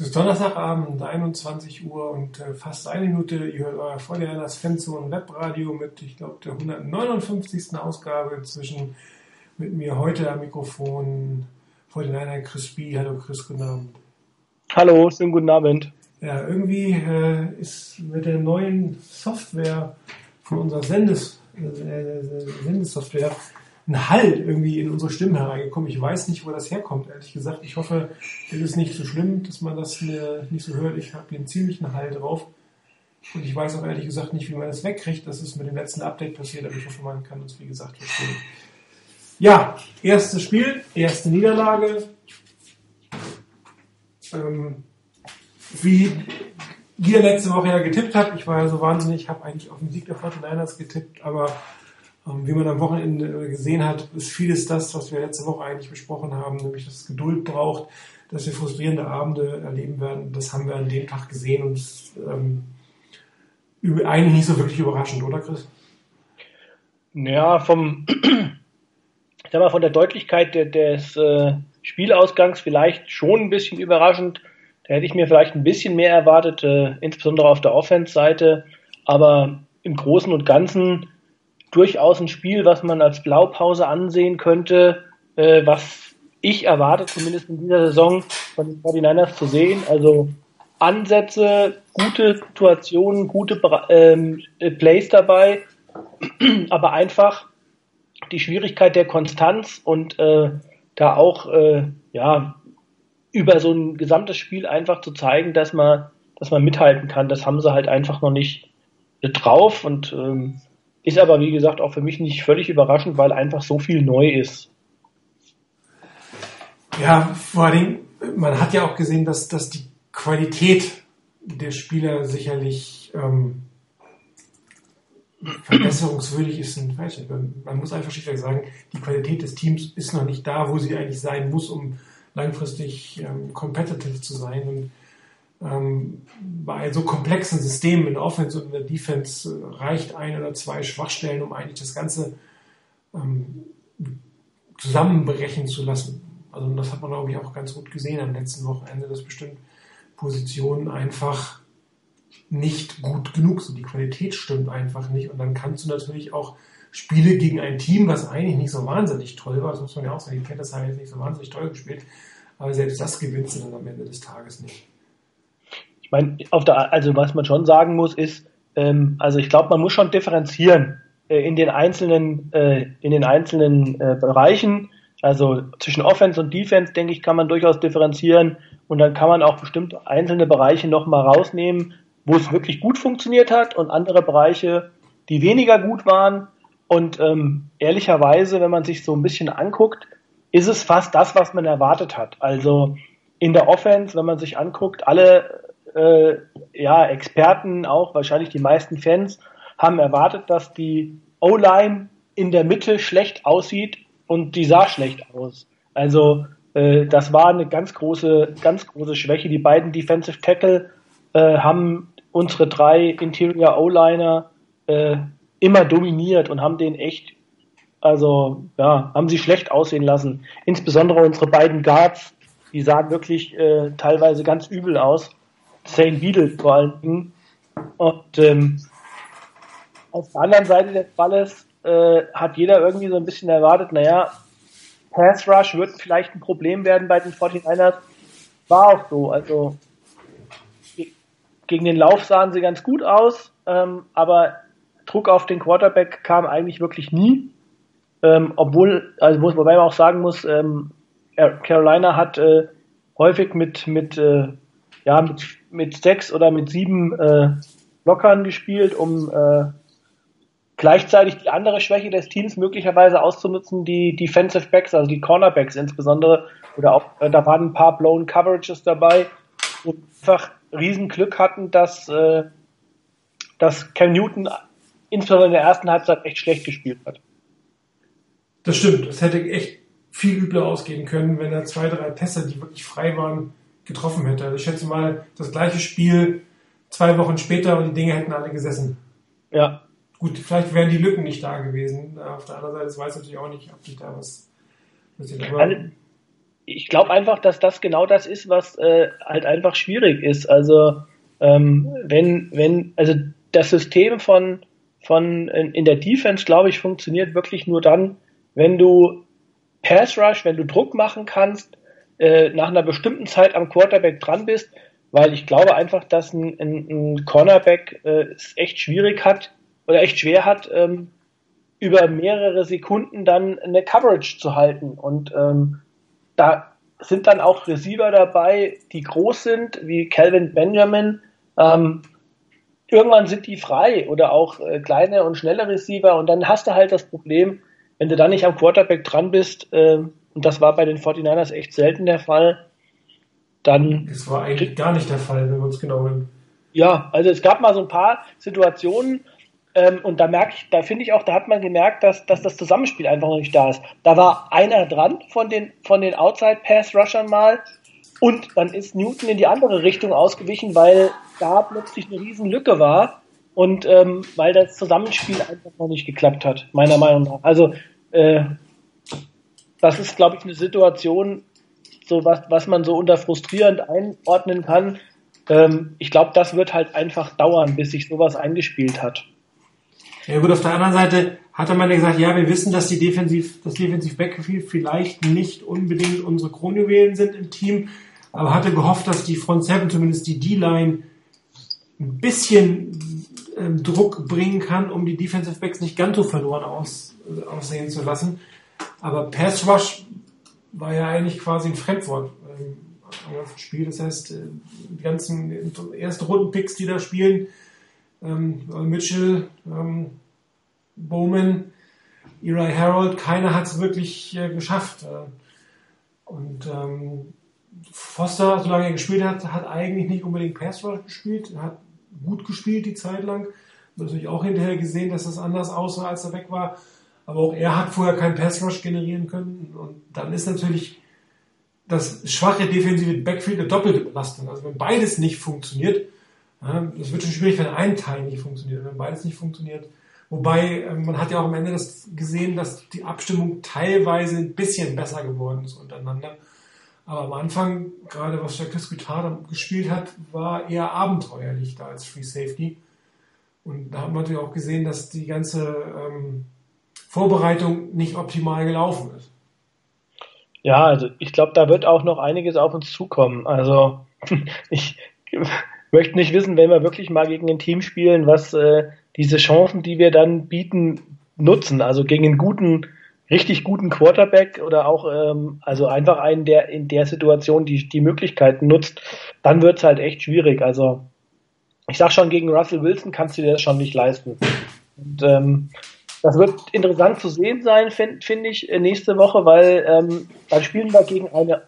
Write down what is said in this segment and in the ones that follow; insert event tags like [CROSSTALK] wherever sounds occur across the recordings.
Es ist Donnerstagabend, 21 Uhr und äh, fast eine Minute. Ihr hört euer Vorderlanders Fanzone Webradio mit, ich glaube, der 159. Ausgabe zwischen mit mir heute am Mikrofon vor den Einheit Chris B. Hallo Chris, guten Abend. Hallo, schönen guten Abend. Ja, irgendwie äh, ist mit der neuen Software von unserer Sendes, äh, Sendesoftware ein Halt irgendwie in unsere Stimmen hereingekommen. Ich weiß nicht, wo das herkommt, ehrlich gesagt. Ich hoffe, es ist nicht so schlimm, dass man das nicht so hört. Ich habe hier einen ziemlichen Halt drauf. Und ich weiß auch ehrlich gesagt nicht, wie man das wegkriegt. Das ist mit dem letzten Update passiert, aber ich hoffe, man kann uns, wie gesagt, verstehen. Ja, erstes Spiel, erste Niederlage. Ähm, wie ihr letzte Woche ja getippt habt, ich war ja so wahnsinnig, habe eigentlich auf den Sieg der 49ers getippt, aber wie man am Wochenende gesehen hat, ist vieles das, was wir letzte Woche eigentlich besprochen haben, nämlich dass es Geduld braucht, dass wir frustrierende Abende erleben werden. Das haben wir an dem Tag gesehen und ähm, eigentlich nicht so wirklich überraschend, oder Chris? Ja, vom, [CLEARS THROAT] ich sag mal, von der Deutlichkeit des äh, Spielausgangs vielleicht schon ein bisschen überraschend. Da hätte ich mir vielleicht ein bisschen mehr erwartet, äh, insbesondere auf der Offense-Seite. Aber im Großen und Ganzen durchaus ein Spiel, was man als Blaupause ansehen könnte, äh, was ich erwarte, zumindest in dieser Saison von den 49ers zu sehen. Also Ansätze, gute Situationen, gute ähm, Plays dabei, [CLEARS THROAT] aber einfach die Schwierigkeit der Konstanz und äh, da auch äh, ja über so ein gesamtes Spiel einfach zu zeigen, dass man, dass man mithalten kann. Das haben sie halt einfach noch nicht drauf und ähm, ist aber, wie gesagt, auch für mich nicht völlig überraschend, weil einfach so viel neu ist. Ja, vor allem, man hat ja auch gesehen, dass, dass die Qualität der Spieler sicherlich ähm, verbesserungswürdig ist. Ein, weiß nicht, man muss einfach schlichtweg sagen, die Qualität des Teams ist noch nicht da, wo sie eigentlich sein muss, um langfristig ähm, competitive zu sein. Und ähm, bei so komplexen Systemen in der Offense und in der Defense äh, reicht ein oder zwei Schwachstellen, um eigentlich das Ganze ähm, zusammenbrechen zu lassen. Also das hat man, glaube ich, auch ganz gut gesehen am letzten Wochenende, dass bestimmt Positionen einfach nicht gut genug sind. Die Qualität stimmt einfach nicht. Und dann kannst du natürlich auch Spiele gegen ein Team, was eigentlich nicht so wahnsinnig toll war, das muss man ja auch sagen, die Panthers haben jetzt nicht so wahnsinnig toll gespielt, aber selbst das gewinnst du dann am Ende des Tages nicht. Ich meine, auf der, also was man schon sagen muss, ist, ähm, also ich glaube, man muss schon differenzieren äh, in den einzelnen, äh, in den einzelnen äh, Bereichen. Also zwischen Offense und Defense, denke ich, kann man durchaus differenzieren und dann kann man auch bestimmt einzelne Bereiche nochmal rausnehmen, wo es wirklich gut funktioniert hat und andere Bereiche, die weniger gut waren. Und ähm, ehrlicherweise, wenn man sich so ein bisschen anguckt, ist es fast das, was man erwartet hat. Also in der Offense, wenn man sich anguckt, alle äh, ja, Experten, auch wahrscheinlich die meisten Fans, haben erwartet, dass die O-Line in der Mitte schlecht aussieht und die sah schlecht aus. Also äh, das war eine ganz große, ganz große Schwäche. Die beiden Defensive Tackle äh, haben unsere drei Interior O-Liner äh, immer dominiert und haben den echt, also ja, haben sie schlecht aussehen lassen. Insbesondere unsere beiden Guards, die sahen wirklich äh, teilweise ganz übel aus. St. Beadle vor allen Dingen. Und ähm, auf der anderen Seite des Balles äh, hat jeder irgendwie so ein bisschen erwartet, naja, Pass Rush wird vielleicht ein Problem werden bei den 49ers. War auch so. Also gegen den Lauf sahen sie ganz gut aus, ähm, aber Druck auf den Quarterback kam eigentlich wirklich nie. Ähm, obwohl, also wobei man auch sagen muss, ähm, Carolina hat äh, häufig mit, mit äh, ja, mit, mit sechs oder mit sieben äh, Blockern gespielt, um äh, gleichzeitig die andere Schwäche des Teams möglicherweise auszunutzen, die Defensive Backs, also die Cornerbacks insbesondere, oder auch, äh, da waren ein paar Blown Coverages dabei, wo einfach riesen Glück hatten, dass, äh, dass Cam Newton insbesondere in der ersten Halbzeit echt schlecht gespielt hat. Das stimmt, es hätte echt viel übler ausgehen können, wenn er zwei, drei Pässe, die wirklich frei waren, getroffen hätte. Also ich schätze mal, das gleiche Spiel zwei Wochen später und die Dinge hätten alle gesessen. Ja. Gut, vielleicht wären die Lücken nicht da gewesen. Auf der anderen Seite, weiß ich natürlich auch nicht, ob sich da was passiert. Also, ich glaube einfach, dass das genau das ist, was äh, halt einfach schwierig ist. Also ähm, wenn, wenn, also das System von, von in, in der Defense, glaube ich, funktioniert wirklich nur dann, wenn du Pass Rush, wenn du Druck machen kannst, äh, nach einer bestimmten Zeit am Quarterback dran bist, weil ich glaube einfach, dass ein, ein, ein Cornerback äh, es echt schwierig hat oder echt schwer hat, ähm, über mehrere Sekunden dann eine Coverage zu halten. Und ähm, da sind dann auch Receiver dabei, die groß sind, wie Calvin Benjamin. Ähm, irgendwann sind die frei oder auch äh, kleine und schnelle Receiver und dann hast du halt das Problem, wenn du da nicht am Quarterback dran bist, äh, und das war bei den 49ers echt selten der Fall, dann. Es war eigentlich gar nicht der Fall, wenn wir uns genau nehmen. Ja, also es gab mal so ein paar Situationen, ähm, und da merke ich, da finde ich auch, da hat man gemerkt, dass, dass das Zusammenspiel einfach noch nicht da ist. Da war einer dran von den, von den Outside-Pass-Rushern mal und dann ist Newton in die andere Richtung ausgewichen, weil da plötzlich eine riesen Lücke war und ähm, weil das Zusammenspiel einfach noch nicht geklappt hat, meiner Meinung nach. Also äh, das ist, glaube ich, eine Situation, so was, was man so unter frustrierend einordnen kann. Ähm, ich glaube, das wird halt einfach dauern, bis sich sowas eingespielt hat. Ja gut, auf der anderen Seite hat er mal gesagt, ja, wir wissen, dass die Defensiv, das Defensiv Backfield vielleicht nicht unbedingt unsere Kronjuwelen sind im Team, aber hatte gehofft, dass die Front Seven, zumindest die D-Line, ein bisschen äh, Druck bringen kann, um die Defensive Backs nicht ganz so verloren aus, äh, aussehen zu lassen. Aber Pass Rush war ja eigentlich quasi ein Fremdwort ähm, am ganzen Spiel. Das heißt, äh, die ganzen ersten Runden-Picks, die da spielen, ähm, Mitchell, ähm, Bowman, Eli Harold, keiner hat es wirklich äh, geschafft. Äh, und ähm, Foster, solange er gespielt hat, hat eigentlich nicht unbedingt Pass Rush gespielt, er hat gut gespielt die Zeit lang. Natürlich auch hinterher gesehen, dass das anders aussah, als er weg war. Aber auch er hat vorher keinen Pass Rush generieren können. Und dann ist natürlich das schwache defensive Backfield eine doppelte Belastung. Also wenn beides nicht funktioniert, das wird schon schwierig, wenn ein Teil nicht funktioniert, wenn beides nicht funktioniert. Wobei, ähm, man hat ja auch am Ende das gesehen, dass die Abstimmung teilweise ein bisschen besser geworden ist untereinander. Aber am Anfang, gerade was Jacques Guitar gespielt hat, war eher abenteuerlich da als Free Safety. Und da hat man natürlich auch gesehen, dass die ganze ähm, Vorbereitung nicht optimal gelaufen ist. Ja, also ich glaube, da wird auch noch einiges auf uns zukommen. Also [LAUGHS] ich möchte nicht wissen, wenn wir wirklich mal gegen ein Team spielen, was äh, diese Chancen, die wir dann bieten, nutzen. Also gegen einen guten, richtig guten Quarterback oder auch ähm, also einfach einen, der in der Situation die, die Möglichkeiten nutzt, dann wird's halt echt schwierig. Also ich sag schon, gegen Russell Wilson kannst du dir das schon nicht leisten. Und ähm, das wird interessant zu sehen sein, finde find ich, äh, nächste Woche, weil ähm, dann spielen wir gegen eine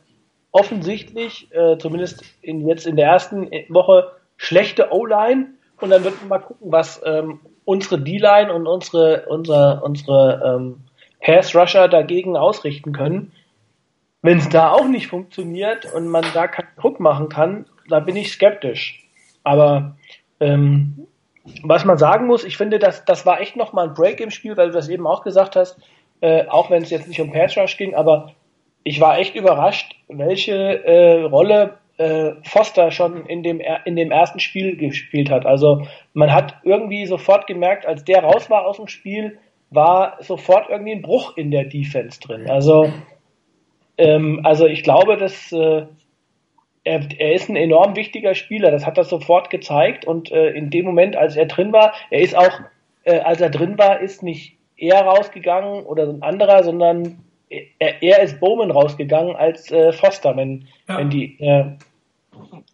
offensichtlich, äh, zumindest in, jetzt in der ersten Woche, schlechte O-Line. Und dann wird man mal gucken, was ähm, unsere D-Line und unsere, unsere, unsere ähm, Pass-Rusher dagegen ausrichten können. Wenn es da auch nicht funktioniert und man da keinen Druck machen kann, da bin ich skeptisch. Aber ähm, was man sagen muss, ich finde, das, das war echt nochmal ein Break im Spiel, weil du das eben auch gesagt hast, äh, auch wenn es jetzt nicht um Pass Rush ging, aber ich war echt überrascht, welche äh, Rolle äh, Foster schon in dem, in dem ersten Spiel gespielt hat. Also man hat irgendwie sofort gemerkt, als der raus war aus dem Spiel, war sofort irgendwie ein Bruch in der Defense drin. Also, ähm, also ich glaube, dass äh, er, er ist ein enorm wichtiger Spieler. Das hat er sofort gezeigt und äh, in dem Moment, als er drin war, er ist auch, äh, als er drin war, ist nicht er rausgegangen oder ein anderer, sondern er, er ist Bowman rausgegangen als äh, Foster, wenn, ja. wenn die äh,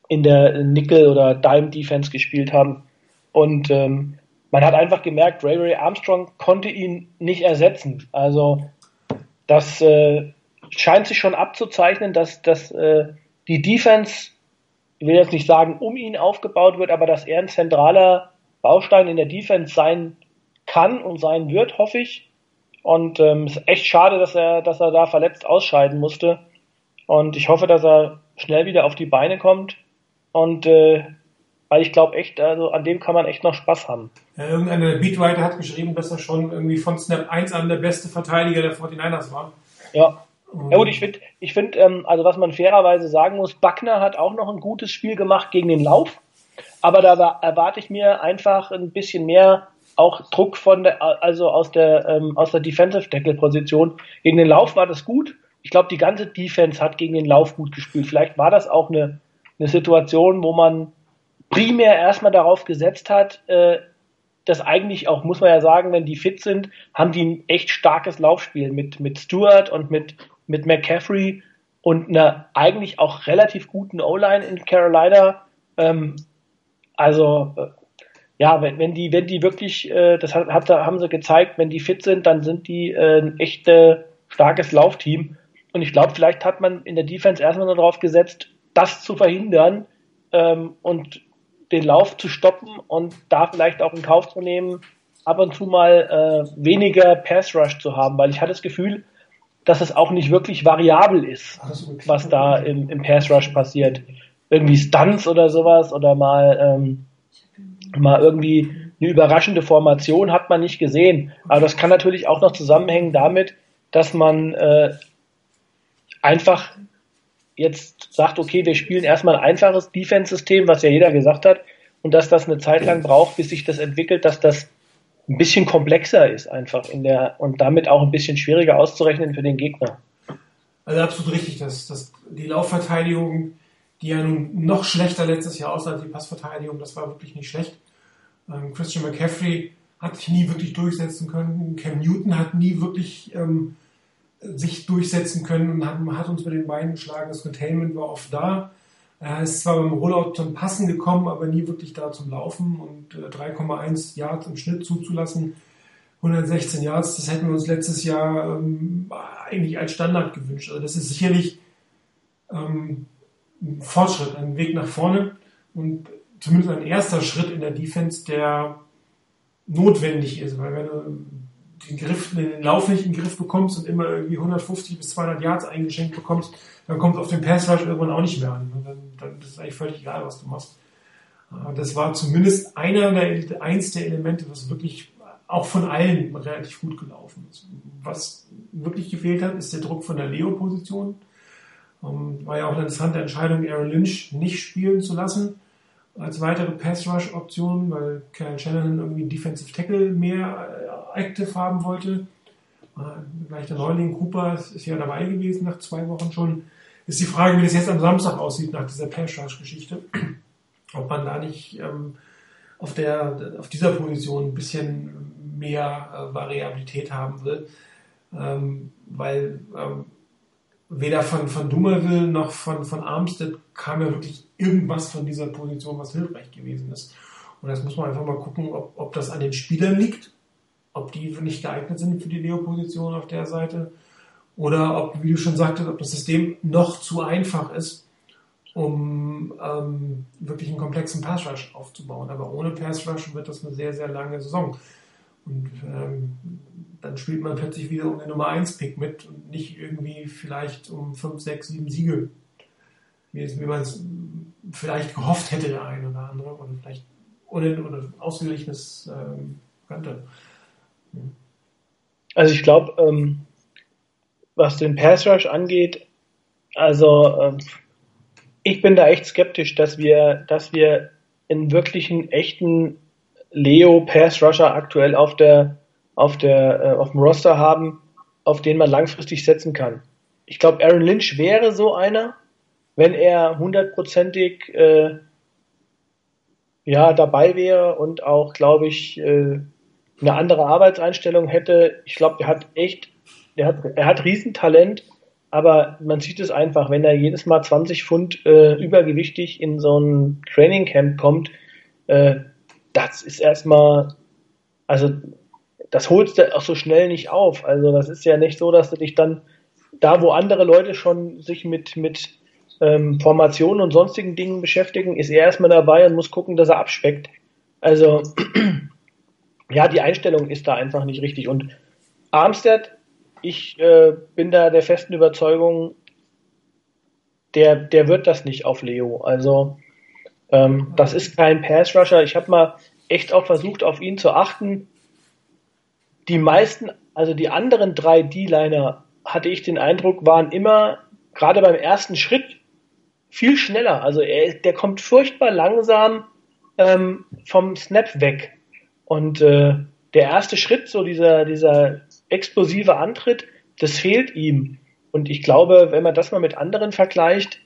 in der Nickel- oder Dime-Defense gespielt haben. Und ähm, man hat einfach gemerkt, Ray Ray Armstrong konnte ihn nicht ersetzen. Also das äh, scheint sich schon abzuzeichnen, dass, dass äh, die Defense, ich will jetzt nicht sagen, um ihn aufgebaut wird, aber dass er ein zentraler Baustein in der Defense sein kann und sein wird, hoffe ich. Und ähm, ist echt schade, dass er, dass er da verletzt ausscheiden musste. Und ich hoffe, dass er schnell wieder auf die Beine kommt. Und äh, weil ich glaube echt, also an dem kann man echt noch Spaß haben. Ja, irgendeine Beatwriter hat geschrieben, dass er schon irgendwie von Snap 1 an der beste Verteidiger der 49ers war. Ja. Ja gut, ich finde, ich find, ähm, also was man fairerweise sagen muss, Backner hat auch noch ein gutes Spiel gemacht gegen den Lauf, aber da erwarte ich mir einfach ein bisschen mehr auch Druck von der, also aus der ähm, aus der Defensive Tackle Position. Gegen den Lauf war das gut. Ich glaube, die ganze Defense hat gegen den Lauf gut gespielt. Vielleicht war das auch eine, eine Situation, wo man primär erstmal darauf gesetzt hat, äh, dass eigentlich auch, muss man ja sagen, wenn die fit sind, haben die ein echt starkes Laufspiel mit, mit Stewart und mit, mit McCaffrey und einer eigentlich auch relativ guten O-Line in Carolina. Ähm, also äh, ja, wenn, wenn die, wenn die wirklich, äh, das hat, hat, haben sie gezeigt, wenn die fit sind, dann sind die äh, ein echt äh, starkes Laufteam. Und ich glaube, vielleicht hat man in der Defense erstmal nur darauf gesetzt, das zu verhindern ähm, und den Lauf zu stoppen und da vielleicht auch in Kauf zu nehmen, ab und zu mal äh, weniger Pass Rush zu haben, weil ich hatte das Gefühl, dass es auch nicht wirklich variabel ist, was da im, im Pass Rush passiert. Irgendwie Stunts oder sowas oder mal, ähm, mal irgendwie eine überraschende Formation hat man nicht gesehen. Aber das kann natürlich auch noch zusammenhängen damit, dass man äh, einfach jetzt sagt, okay, wir spielen erstmal ein einfaches Defense-System, was ja jeder gesagt hat, und dass das eine Zeit lang braucht, bis sich das entwickelt, dass das ein bisschen komplexer ist einfach in der und damit auch ein bisschen schwieriger auszurechnen für den Gegner. Also absolut richtig, dass, dass die Laufverteidigung, die ja nun noch schlechter letztes Jahr aussah als die Passverteidigung, das war wirklich nicht schlecht. Ähm, Christian McCaffrey hat sich nie wirklich durchsetzen können. Cam Newton hat nie wirklich ähm, sich durchsetzen können und hat, hat uns mit den Beinen geschlagen. Das Containment war oft da. Er ist zwar beim Rollout zum Passen gekommen, aber nie wirklich da zum Laufen und 3,1 äh, Yards im Schnitt zuzulassen. 116 Yards, das hätten wir uns letztes Jahr ähm, eigentlich als Standard gewünscht. Also das ist sicherlich ähm, ein Fortschritt, ein Weg nach vorne und zumindest ein erster Schritt in der Defense, der notwendig ist, weil wenn du den Griff, den Lauf nicht in den Griff bekommst und immer irgendwie 150 bis 200 Yards eingeschenkt bekommst, dann kommt es auf den Pass irgendwann auch nicht mehr an. Dann, dann ist es eigentlich völlig egal, was du machst. Das war zumindest einer der, eins der Elemente, was wirklich auch von allen relativ gut gelaufen ist. Was wirklich gefehlt hat, ist der Druck von der Leo-Position. Ähm, war ja auch eine interessante Entscheidung, Aaron Lynch nicht spielen zu lassen als weitere Pass-Rush-Option, weil Karen Shanahan irgendwie Defensive Tackle mehr äh, active haben wollte. Äh, gleich der Neuling Cooper ist ja dabei gewesen nach zwei Wochen schon. Ist die Frage, wie das jetzt am Samstag aussieht nach dieser Pass-Rush-Geschichte. Ob man da nicht ähm, auf, der, auf dieser Position ein bisschen mehr äh, Variabilität haben will. Ähm, weil ähm, weder von, von Dumerville noch von, von Armstead kam ja wirklich irgendwas von dieser Position, was hilfreich gewesen ist. Und das muss man einfach mal gucken, ob, ob das an den Spielern liegt, ob die nicht geeignet sind für die Leo-Position auf der Seite oder ob, wie du schon sagtest, ob das System noch zu einfach ist, um ähm, wirklich einen komplexen Pass-Rush aufzubauen. Aber ohne Pass-Rush wird das eine sehr, sehr lange Saison. Und ähm, dann spielt man plötzlich wieder um den Nummer 1 Pick mit und nicht irgendwie vielleicht um 5, 6, 7 Siege. Wie, wie man es vielleicht gehofft hätte, der eine oder andere, oder vielleicht oder, oder ausgeglichenes ähm, könnte. Hm. Also ich glaube, ähm, was den Pass Rush angeht, also ähm, ich bin da echt skeptisch, dass wir, dass wir einen wirklichen, echten Leo Pass Rusher aktuell auf der auf, der, äh, auf dem Roster haben, auf den man langfristig setzen kann. Ich glaube, Aaron Lynch wäre so einer, wenn er hundertprozentig äh, ja, dabei wäre und auch, glaube ich, äh, eine andere Arbeitseinstellung hätte. Ich glaube, er hat echt, er hat, er hat Riesentalent, aber man sieht es einfach, wenn er jedes Mal 20 Pfund äh, übergewichtig in so ein Training Camp kommt, äh, das ist erstmal, also das holst du auch so schnell nicht auf. Also das ist ja nicht so, dass du dich dann da, wo andere Leute schon sich mit, mit ähm, Formationen und sonstigen Dingen beschäftigen, ist er erstmal dabei und muss gucken, dass er abspeckt. Also [CLEARS THROAT] ja, die Einstellung ist da einfach nicht richtig. Und Armstead, ich äh, bin da der festen Überzeugung, der, der wird das nicht auf Leo. Also ähm, das ist kein Pass-Rusher. Ich habe mal echt auch versucht, auf ihn zu achten die meisten, also die anderen drei D-Liner hatte ich den Eindruck, waren immer gerade beim ersten Schritt viel schneller. Also er, der kommt furchtbar langsam ähm, vom Snap weg. Und äh, der erste Schritt, so dieser, dieser explosive Antritt, das fehlt ihm. Und ich glaube, wenn man das mal mit anderen vergleicht,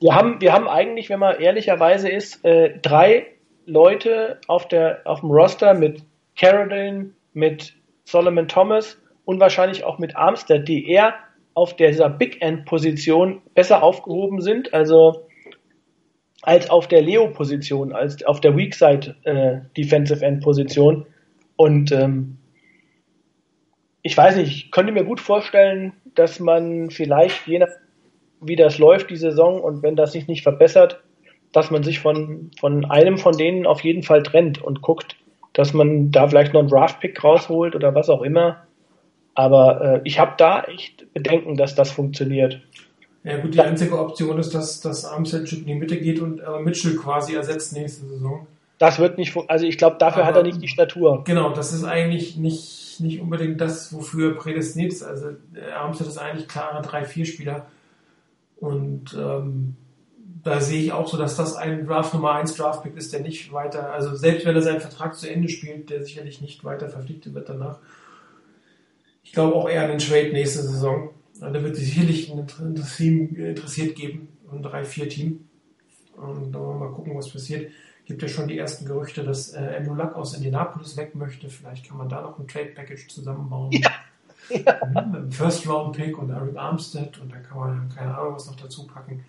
wir haben, wir haben eigentlich, wenn man ehrlicherweise ist, äh, drei Leute auf, der, auf dem Roster mit Carradine, mit Solomon Thomas und wahrscheinlich auch mit Armstead, die eher auf dieser Big End Position besser aufgehoben sind, also als auf der Leo Position, als auf der Weak Side äh, Defensive End Position und ähm, ich weiß nicht, ich könnte mir gut vorstellen, dass man vielleicht, je nach wie das läuft, die Saison, und wenn das sich nicht verbessert, dass man sich von, von einem von denen auf jeden Fall trennt und guckt, dass man da vielleicht noch einen Draft-Pick rausholt oder was auch immer. Aber äh, ich habe da echt Bedenken, dass das funktioniert. Ja gut, die einzige Option ist, dass, dass Armstead in die Mitte geht und äh, Mitchell quasi ersetzt nächste Saison. Das wird nicht, also ich glaube, dafür Aber, hat er nicht die Statur. Genau, das ist eigentlich nicht, nicht unbedingt das, wofür er prädestiniert ist. Also äh, Armstead ist eigentlich klarer 3-4-Spieler. Und ähm, da sehe ich auch so, dass das ein Draft Nummer 1 Draftpick ist, der nicht weiter, also selbst wenn er seinen Vertrag zu Ende spielt, der sicherlich nicht weiter verpflichtet wird danach. Ich glaube auch eher an den Trade nächste Saison. Da wird sicherlich ein Team interessiert geben, ein 3-4-Team. Und da wollen wir mal gucken, was passiert. Gibt ja schon die ersten Gerüchte, dass äh, Luck aus Indianapolis weg möchte. Vielleicht kann man da noch ein Trade-Package zusammenbauen. Ja. [LAUGHS] Ja. Mit einem First-Round-Pick und Eric Armstead und dann kann man keine Ahnung was noch dazu packen.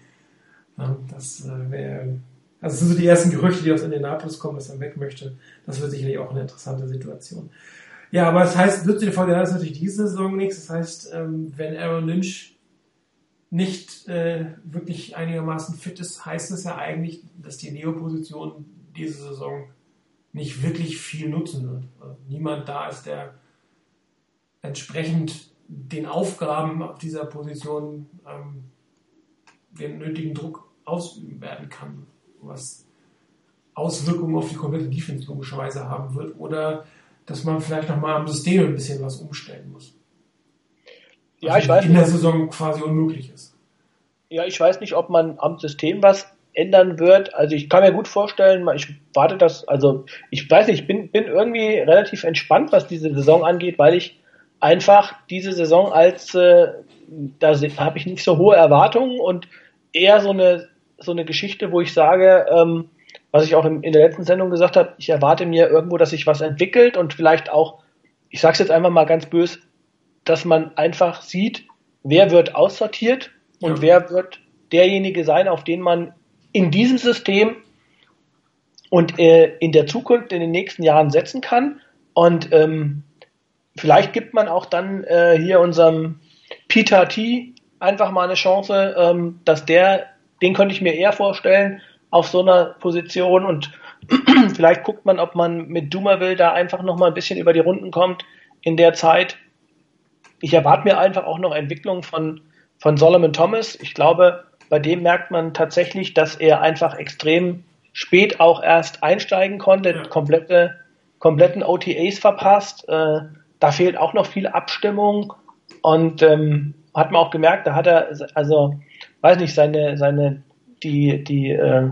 Das äh, wäre, also das sind so die ersten Gerüchte, die aus Indianapolis kommen, dass er weg möchte. Das wird sicherlich auch eine interessante Situation. Ja, aber das heißt, wird die VDA ist natürlich diese Saison nichts. Das heißt, ähm, wenn Aaron Lynch nicht äh, wirklich einigermaßen fit ist, heißt es ja eigentlich, dass die Neo-Position diese Saison nicht wirklich viel nutzen wird. Also niemand da ist, der entsprechend den Aufgaben auf dieser Position ähm, den nötigen Druck ausüben werden kann, was Auswirkungen auf die komplette Defense logischerweise haben wird oder dass man vielleicht nochmal am System ein bisschen was umstellen muss. Ja, also ich weiß in der Saison quasi unmöglich ist. Ja, ich weiß nicht, ob man am System was ändern wird. Also ich kann mir gut vorstellen, ich warte das, also ich weiß nicht, ich bin, bin irgendwie relativ entspannt, was diese Saison angeht, weil ich einfach diese Saison als, äh, da habe ich nicht so hohe Erwartungen und eher so eine, so eine Geschichte, wo ich sage, ähm, was ich auch in, in der letzten Sendung gesagt habe, ich erwarte mir irgendwo, dass sich was entwickelt und vielleicht auch, ich sage es jetzt einfach mal ganz bös, dass man einfach sieht, wer wird aussortiert und ja. wer wird derjenige sein, auf den man in diesem System und äh, in der Zukunft in den nächsten Jahren setzen kann. Und ähm, vielleicht gibt man auch dann äh, hier unserem Peter T einfach mal eine Chance, ähm, dass der, den könnte ich mir eher vorstellen, auf so einer Position und [CLEARS THROAT] vielleicht guckt man, ob man mit Dumerville da einfach noch mal ein bisschen über die Runden kommt in der Zeit. Ich erwarte mir einfach auch noch Entwicklung von, von Solomon Thomas. Ich glaube, bei dem merkt man tatsächlich, dass er einfach extrem spät auch erst einsteigen konnte, komplette, kompletten OTAs verpasst. Äh, da fehlt auch noch viel Abstimmung und ähm, hat man auch gemerkt, da hat er, also, weiß nicht, seine, seine, die, die, äh,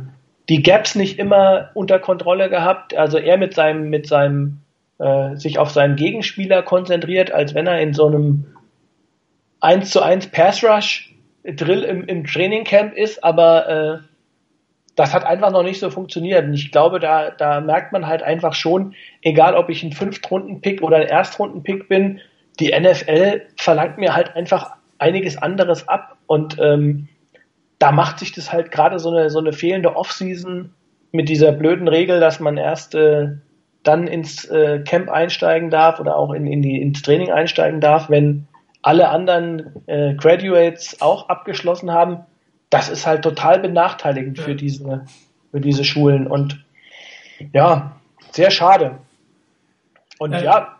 die Gaps nicht immer unter Kontrolle gehabt. Also er mit seinem, mit seinem, äh, sich auf seinen Gegenspieler konzentriert, als wenn er in so einem 1 zu 1 Pass Rush Drill im, im Trainingcamp ist, aber äh, das hat einfach noch nicht so funktioniert. Und ich glaube, da, da merkt man halt einfach schon, egal ob ich ein Fünftrunden-Pick oder ein Erstrunden-Pick bin, die NFL verlangt mir halt einfach einiges anderes ab. Und ähm, da macht sich das halt gerade so eine, so eine fehlende Offseason mit dieser blöden Regel, dass man erst äh, dann ins äh, Camp einsteigen darf oder auch in, in die, ins Training einsteigen darf, wenn alle anderen äh, Graduates auch abgeschlossen haben. Das ist halt total benachteiligend für diese, für diese Schulen und ja, sehr schade. Und ja,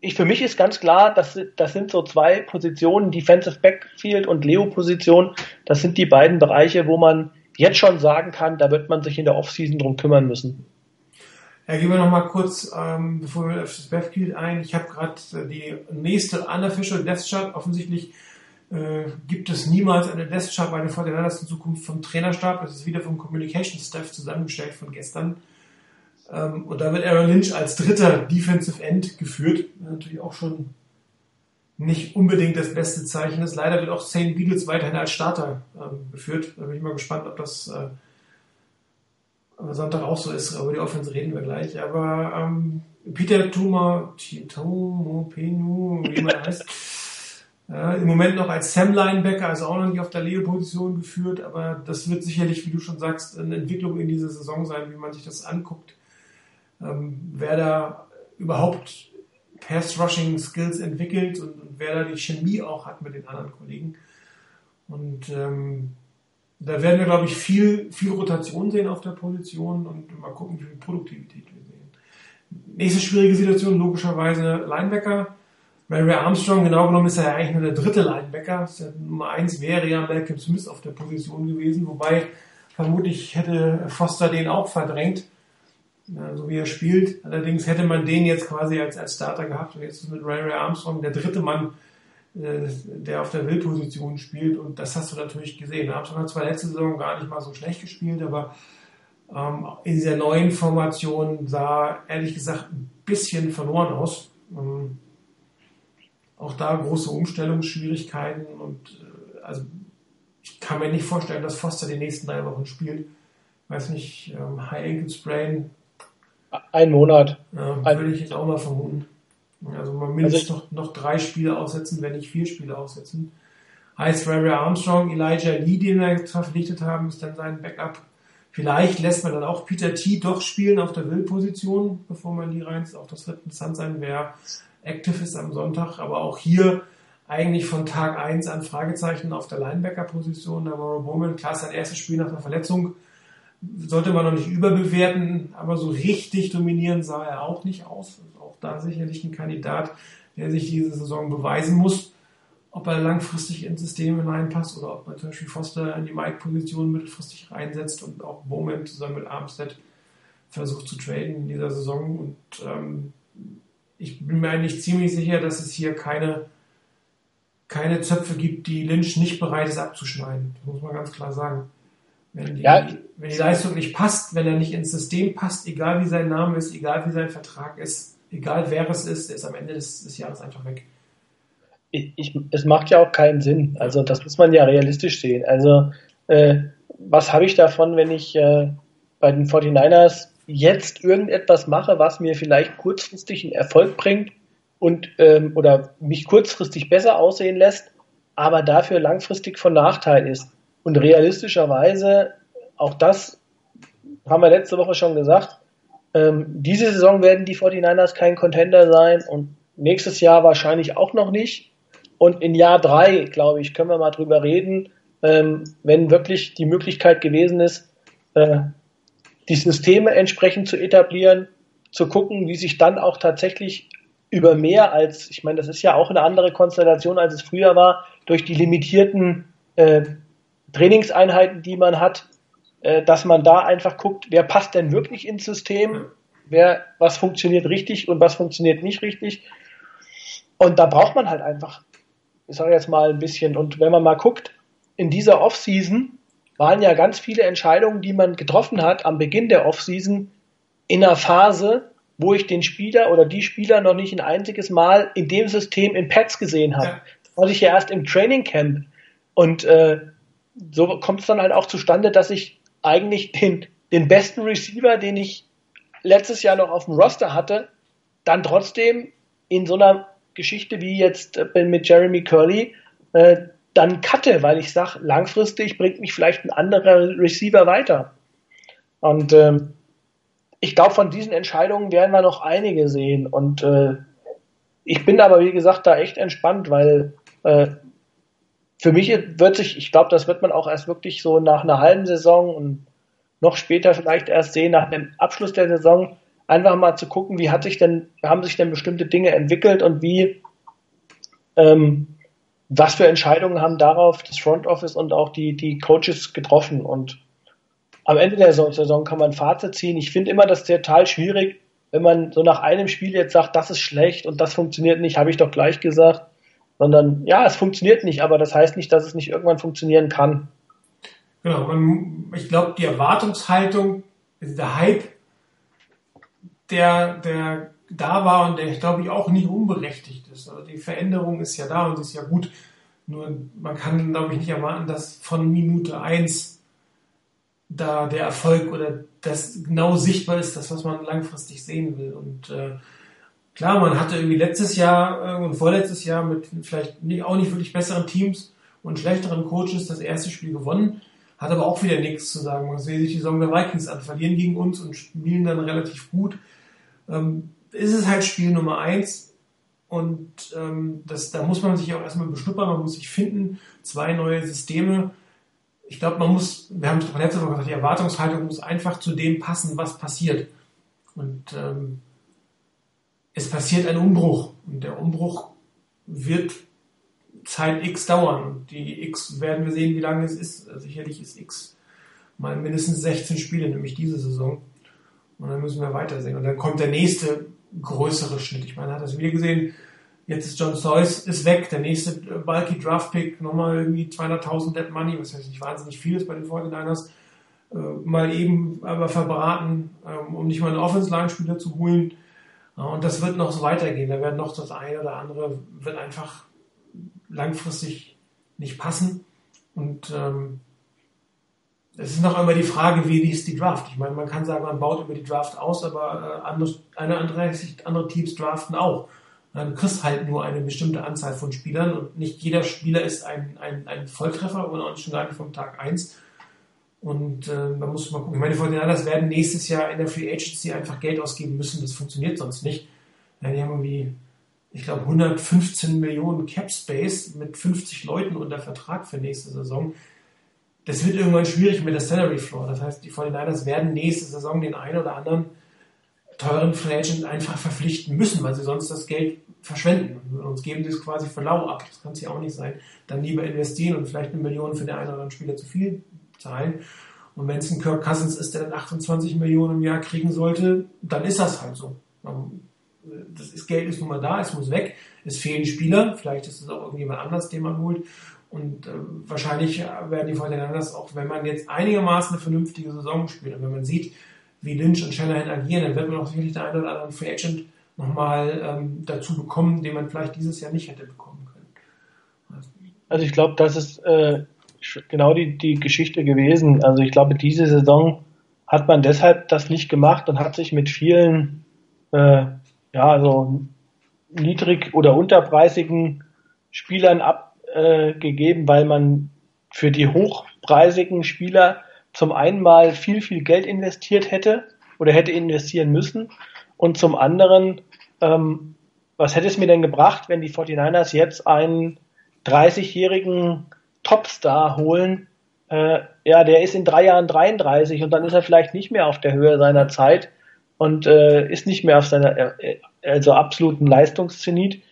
ich, für mich ist ganz klar, das, das sind so zwei Positionen, Defensive Backfield und Leo-Position. Das sind die beiden Bereiche, wo man jetzt schon sagen kann, da wird man sich in der Offseason drum kümmern müssen. Ja, gehen wir noch mal kurz, ähm, bevor wir auf das Backfield ein. Ich habe gerade äh, die nächste unofficial Death Chart. Offensichtlich äh, gibt es niemals eine Death Chart bei den Fortinanders in Zukunft vom Trainerstab. Das ist wieder vom Communication Staff zusammengestellt von gestern. Ähm, und da wird Aaron Lynch als dritter Defensive End geführt. Natürlich auch schon nicht unbedingt das beste Zeichen ist. Leider wird auch St. Beatles weiterhin als Starter ähm, geführt. Da bin ich mal gespannt, ob das äh, Sonntag auch so ist. Über die Offense reden wir gleich. Aber ähm, Peter Tuma, Tumo Penu, wie man heißt, [LAUGHS] äh, im Moment noch als Sam Linebacker, also auch noch nicht auf der Leo-Position geführt. Aber das wird sicherlich, wie du schon sagst, eine Entwicklung in dieser Saison sein, wie man sich das anguckt. Ähm, wer da überhaupt Pass-Rushing-Skills entwickelt und, und, wer da die Chemie auch hat mit den anderen Kollegen. Und ähm, da werden wir, glaube ich, viel, viel Rotation sehen auf der Position und mal gucken, wie viel Produktivität wir sehen. Nächste schwierige Situation, logischerweise Linebacker. Mary Armstrong, genau genommen ist er ja eigentlich nur der dritte Linebacker. Nummer eins wäre ja Malcolm Smith auf der Position gewesen, wobei vermutlich hätte Foster den auch verdrängt ja, so wie er spielt. Allerdings hätte man den jetzt quasi als, als Starter gehabt und jetzt ist mit Ray Ray Armstrong der dritte Mann, äh, der auf der Will-Position spielt und das hast du natürlich gesehen. Armstrong hat zwar letzte Saison gar nicht mal so schlecht gespielt, aber ähm, in dieser neuen Formation sah ehrlich gesagt ein bisschen verloren aus. Ähm, auch da große Umstellungsschwierigkeiten und äh, also ich kann mir nicht vorstellen, dass Foster die nächsten drei Wochen spielt. Weiß nicht, ähm, High Ankle Sprain ein Monat. Ein würde ich jetzt auch mal vermuten. Also man mindestens also noch, noch drei Spiele aussetzen, wenn nicht vier Spiele aussetzen. Heißt Ray Armstrong, Elijah Lee, den wir verpflichtet haben, ist dann sein Backup. Vielleicht lässt man dann auch Peter T. doch spielen auf der Will-Position, bevor man die rein ist. Auch das wird interessant sein, wer active ist am Sonntag. Aber auch hier eigentlich von Tag 1 an Fragezeichen auf der Linebacker-Position. Da war Bowman, klar, sein erstes Spiel nach einer Verletzung sollte man noch nicht überbewerten, aber so richtig dominieren sah er auch nicht aus. Da sicherlich ein Kandidat, der sich diese Saison beweisen muss, ob er langfristig ins System hineinpasst oder ob man zum Beispiel Foster in die Mike-Position mittelfristig reinsetzt und auch Bowman zusammen mit Armstead versucht zu traden in dieser Saison. Und ähm, ich bin mir eigentlich ziemlich sicher, dass es hier keine, keine Zöpfe gibt, die Lynch nicht bereit ist abzuschneiden. Das muss man ganz klar sagen. Wenn die, ja, wenn die Leistung nicht passt, wenn er nicht ins System passt, egal wie sein Name ist, egal wie sein Vertrag ist, egal wer es ist, der ist am Ende des, des Jahres einfach weg. Ich, ich, es macht ja auch keinen Sinn. Also das muss man ja realistisch sehen. Also äh, was habe ich davon, wenn ich äh, bei den 49ers jetzt irgendetwas mache, was mir vielleicht kurzfristig einen Erfolg bringt und ähm, oder mich kurzfristig besser aussehen lässt, aber dafür langfristig von Nachteil ist. Und realistischerweise, auch das haben wir letzte Woche schon gesagt, ähm, diese Saison werden die 49ers kein Contender sein und nächstes Jahr wahrscheinlich auch noch nicht. Und in Jahr drei, glaube ich, können wir mal drüber reden, ähm, wenn wirklich die Möglichkeit gewesen ist, äh, die Systeme entsprechend zu etablieren, zu gucken, wie sich dann auch tatsächlich über mehr als, ich meine, das ist ja auch eine andere Konstellation, als es früher war, durch die limitierten äh, Trainingseinheiten, die man hat, äh, dass man da einfach guckt, wer passt denn wirklich ins System, wer, was funktioniert richtig und was funktioniert nicht richtig. Und da braucht man halt einfach, ich sage jetzt mal ein bisschen, und wenn man mal guckt, in dieser Offseason waren ja ganz viele Entscheidungen, die man getroffen hat am Beginn der Offseason in einer Phase, wo ich den Spieler oder die Spieler noch nicht ein einziges Mal in dem System in Pads gesehen habe. Ja. Das hatte ich ja erst im Training Camp. Und äh, so kommt es dann halt auch zustande, dass ich eigentlich den, den besten Receiver, den ich letztes Jahr noch auf dem Roster hatte, dann trotzdem in so einer Geschichte wie jetzt äh, mit Jeremy Curley äh, dann cutte, weil ich sage, langfristig bringt mich vielleicht ein anderer Receiver weiter. Und ähm, ich glaube, von diesen Entscheidungen werden wir noch einige sehen. Und äh, ich bin aber, wie gesagt, da echt entspannt, weil äh, für mich wird sich, ich glaube, das wird man auch erst wirklich so nach einer halben Saison und noch später vielleicht erst sehen, nach dem Abschluss der Saison, einfach mal zu gucken, wie hat sich denn, haben sich denn bestimmte Dinge entwickelt und wie, ähm, was für Entscheidungen haben darauf das Front Office und auch die, die Coaches getroffen. Und am Ende der Saison kann man ein Fazit ziehen. Ich finde immer das total schwierig, wenn man so nach einem Spiel jetzt sagt, das ist schlecht und das funktioniert nicht, habe ich doch gleich gesagt. Sondern ja, es funktioniert nicht, aber das heißt nicht, dass es nicht irgendwann funktionieren kann. Genau, und ich glaube, die Erwartungshaltung, der Hype, der, der da war und der, glaube ich, auch nicht unberechtigt ist. Also die Veränderung ist ja da und ist ja gut. Nur man kann, glaube ich, nicht erwarten, dass von Minute eins da der Erfolg oder das genau sichtbar ist, das, was man langfristig sehen will. Und äh, klar, man hatte irgendwie letztes Jahr äh, und vorletztes Jahr mit vielleicht auch nicht wirklich besseren Teams und schlechteren Coaches das erste Spiel gewonnen, hat aber auch wieder nichts zu sagen. Man sieht sich die Saison der Vikings an, verlieren gegen uns und spielen dann relativ gut. Ähm, ist es halt Spiel Nummer eins und ähm, das, da muss man sich auch erstmal beschnuppern, man muss sich finden, zwei neue Systeme. Ich glaube, man muss, wir haben es letzte Woche gesagt, die Erwartungshaltung muss einfach zu dem passen, was passiert. Und ähm, es passiert ein Umbruch und der Umbruch wird Zeit X dauern. Die X werden wir sehen, wie lange es ist. Sicherlich ist X mal mindestens 16 Spiele, nämlich diese Saison. Und dann müssen wir weitersehen. Und dann kommt der nächste größere Schnitt. Ich meine, hat das wieder gesehen. Jetzt ist John Soyce ist weg. Der nächste bulky Draft Pick, nochmal irgendwie 200.000 Dead Money, was heißt nicht wahnsinnig viel ist bei den 49ers. Äh, mal eben aber verbraten, ähm, um nicht mal einen Offense-Line-Spieler zu holen. Und das wird noch so weitergehen. Da werden noch das eine oder andere, wird einfach langfristig nicht passen. Und ähm, es ist noch einmal die Frage, wie ist die Draft? Ich meine, man kann sagen, man baut über die Draft aus, aber äh, andere, eine andere, andere Teams draften auch. Du kriegst halt nur eine bestimmte Anzahl von Spielern und nicht jeder Spieler ist ein, ein, ein Volltreffer und auch schon gar nicht vom Tag 1. Und äh, da muss man gucken. Ich meine, die 49 werden nächstes Jahr in der Free Agency einfach Geld ausgeben müssen. Das funktioniert sonst nicht. Ja, die haben irgendwie, ich glaube, 115 Millionen Cap Space mit 50 Leuten unter Vertrag für nächste Saison das wird irgendwann schwierig mit der Salary Floor. Das heißt, die 49ers werden nächste Saison den einen oder anderen teuren Free Agent einfach verpflichten müssen, weil sie sonst das Geld verschwenden. Und uns geben sie es quasi für lau ab. Das kann es ja auch nicht sein. Dann lieber investieren und vielleicht eine Million für den einen oder anderen Spieler zu viel zahlen. Und wenn es ein Kirk Cousins ist, der dann 28 Millionen im Jahr kriegen sollte, dann ist das halt so. Das ist, Geld ist nun mal da, es muss weg. Es fehlen Spieler. Vielleicht ist es auch irgendjemand anders, den man holt. Und äh, wahrscheinlich werden die Fortinanders, auch wenn man jetzt einigermaßen eine vernünftige Saison spielt und wenn man sieht, wie Lynch und Shanahan agieren, dann wird man auch sicherlich den einen oder anderen Free Agent nochmal ähm, dazu bekommen, den man vielleicht dieses Jahr nicht hätte bekommen können. Also ich glaube, das ist äh, genau die, die Geschichte gewesen. Also ich glaube, diese Saison hat man deshalb das nicht gemacht und hat sich mit vielen äh, ja, also niedrig- oder unterpreisigen Spielern ab, äh, weil man für die hochpreisigen Spieler zum einen mal viel, viel Geld investiert hätte oder hätte investieren müssen und zum anderen, ähm, was hätte es mir denn gebracht, wenn die 49ers jetzt einen 30-jährigen Topstar holen, äh, ja, der ist in drei Jahren 33 und dann ist er vielleicht nicht mehr auf der Höhe seiner Zeit und äh, ist nicht mehr auf seiner äh, also absoluten Leistungszenit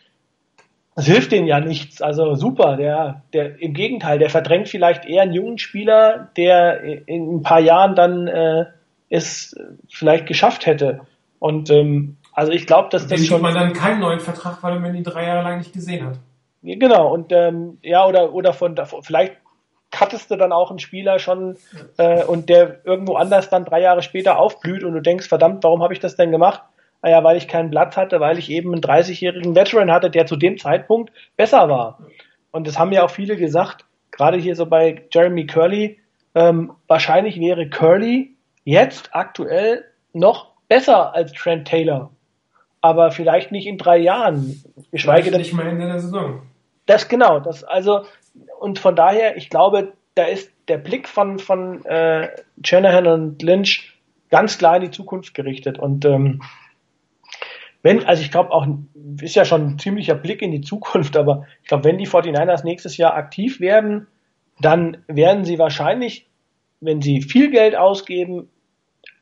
das hilft denen ja nichts. Also super, der, der im Gegenteil, der verdrängt vielleicht eher einen jungen Spieler, der in ein paar Jahren dann äh, es vielleicht geschafft hätte. Und ähm, also ich glaube, dass das schon. man dann keinen neuen Vertrag, weil man ihn drei Jahre lang nicht gesehen hat. Genau, und ähm, ja, oder, oder von vielleicht cuttest du dann auch einen Spieler schon äh, und der irgendwo anders dann drei Jahre später aufblüht und du denkst, verdammt, warum habe ich das denn gemacht? Naja, weil ich keinen Platz hatte, weil ich eben einen 30-jährigen Veteran hatte, der zu dem Zeitpunkt besser war. Und das haben ja auch viele gesagt, gerade hier so bei Jeremy Curley, ähm, wahrscheinlich wäre Curley jetzt aktuell noch besser als Trent Taylor. Aber vielleicht nicht in drei Jahren. Geschweige denn. Nicht mal Ende der Saison. Das genau, das also, und von daher, ich glaube, da ist der Blick von, von äh, Shanahan und Lynch ganz klar in die Zukunft gerichtet. Und ähm, wenn, also ich glaube auch, ist ja schon ein ziemlicher Blick in die Zukunft, aber ich glaube, wenn die 49ers nächstes Jahr aktiv werden, dann werden sie wahrscheinlich, wenn sie viel Geld ausgeben,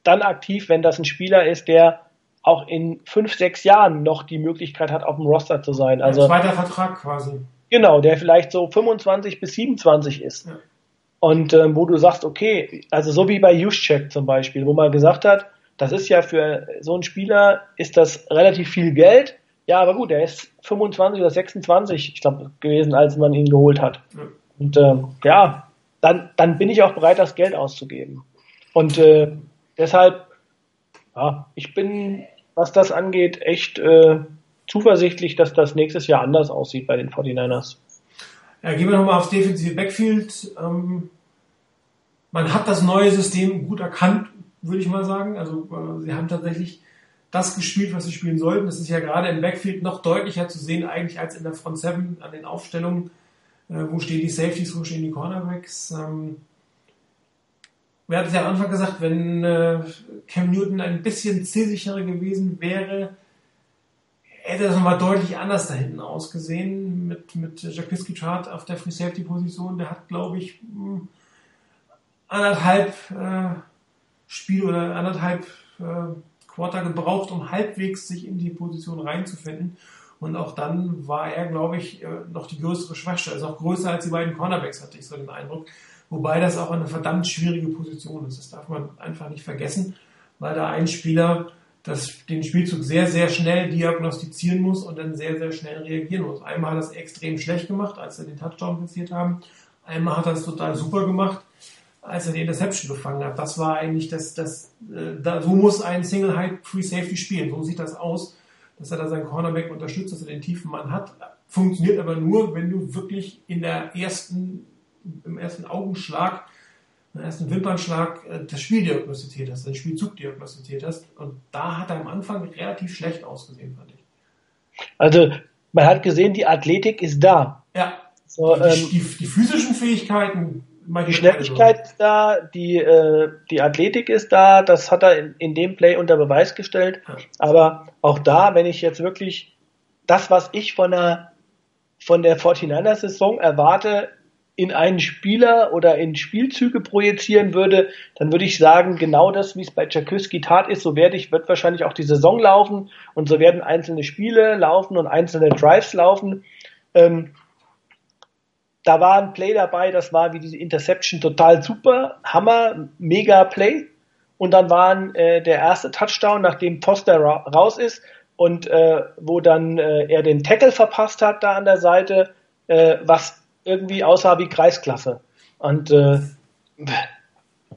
dann aktiv, wenn das ein Spieler ist, der auch in fünf, sechs Jahren noch die Möglichkeit hat, auf dem Roster zu sein. Also ein zweiter Vertrag quasi. Genau, der vielleicht so 25 bis 27 ist. Ja. Und ähm, wo du sagst, okay, also so wie bei Juszczyk zum Beispiel, wo man gesagt hat, das ist ja für so einen Spieler, ist das relativ viel Geld. Ja, aber gut, er ist 25 oder 26, ich glaube, gewesen, als man ihn geholt hat. Ja. Und äh, ja, dann, dann bin ich auch bereit, das Geld auszugeben. Und äh, deshalb, ja, ich bin, was das angeht, echt äh, zuversichtlich, dass das nächstes Jahr anders aussieht bei den 49ers. Ja, gehen wir nochmal aufs defensive Backfield. Ähm, man hat das neue System gut erkannt, würde ich mal sagen. Also äh, sie haben tatsächlich das gespielt, was sie spielen sollten. Das ist ja gerade im Backfield noch deutlicher zu sehen eigentlich als in der Front 7 an den Aufstellungen. Äh, wo stehen die Safeties, wo stehen die Cornerbacks? Ähm, wir hatten es ja am Anfang gesagt, wenn äh, Cam Newton ein bisschen zielsicherer gewesen wäre, hätte das nochmal deutlich anders da hinten ausgesehen mit, mit Jacques Chart auf der Free Safety Position. Der hat, glaube ich, hm, anderthalb äh, Spiel oder anderthalb äh, Quarter gebraucht, um halbwegs sich in die Position reinzufinden. Und auch dann war er, glaube ich, äh, noch die größere Schwachstelle. Also auch größer als die beiden Cornerbacks, hatte ich so den Eindruck. Wobei das auch eine verdammt schwierige Position ist. Das darf man einfach nicht vergessen, weil da ein Spieler das, den Spielzug sehr, sehr schnell diagnostizieren muss und dann sehr, sehr schnell reagieren muss. Einmal hat er es extrem schlecht gemacht, als er den Touchdown passiert haben. Einmal hat er es total super gemacht, als er die Interception gefangen hat. Das war eigentlich das, das, äh, da, so muss ein Single High Free Safety spielen. So sieht das aus, dass er da seinen Cornerback unterstützt, dass er den tiefen Mann hat. Funktioniert aber nur, wenn du wirklich in der ersten, im ersten Augenschlag im ersten Wimpernschlag äh, das Spiel diagnostiziert hast, den Spielzug diagnostiziert hast. Und da hat er am Anfang relativ schlecht ausgesehen, fand ich. Also man hat gesehen, die Athletik ist da. Ja. So, die, ähm, die, die, physischen Fähigkeiten. Die Schnelligkeit ist da, die, äh, die Athletik ist da, das hat er in, in dem Play unter Beweis gestellt. Ja. Aber auch da, wenn ich jetzt wirklich das, was ich von der, von der 49er-Saison erwarte, in einen Spieler oder in Spielzüge projizieren würde, dann würde ich sagen, genau das, wie es bei Tchaikovsky tat ist, so werde ich, wird wahrscheinlich auch die Saison laufen und so werden einzelne Spiele laufen und einzelne Drives laufen. Ähm, da war ein Play dabei, das war wie diese Interception total super, Hammer, mega Play. Und dann war äh, der erste Touchdown, nachdem Foster ra raus ist und äh, wo dann äh, er den Tackle verpasst hat da an der Seite, äh, was irgendwie aussah wie Kreisklasse. Und äh,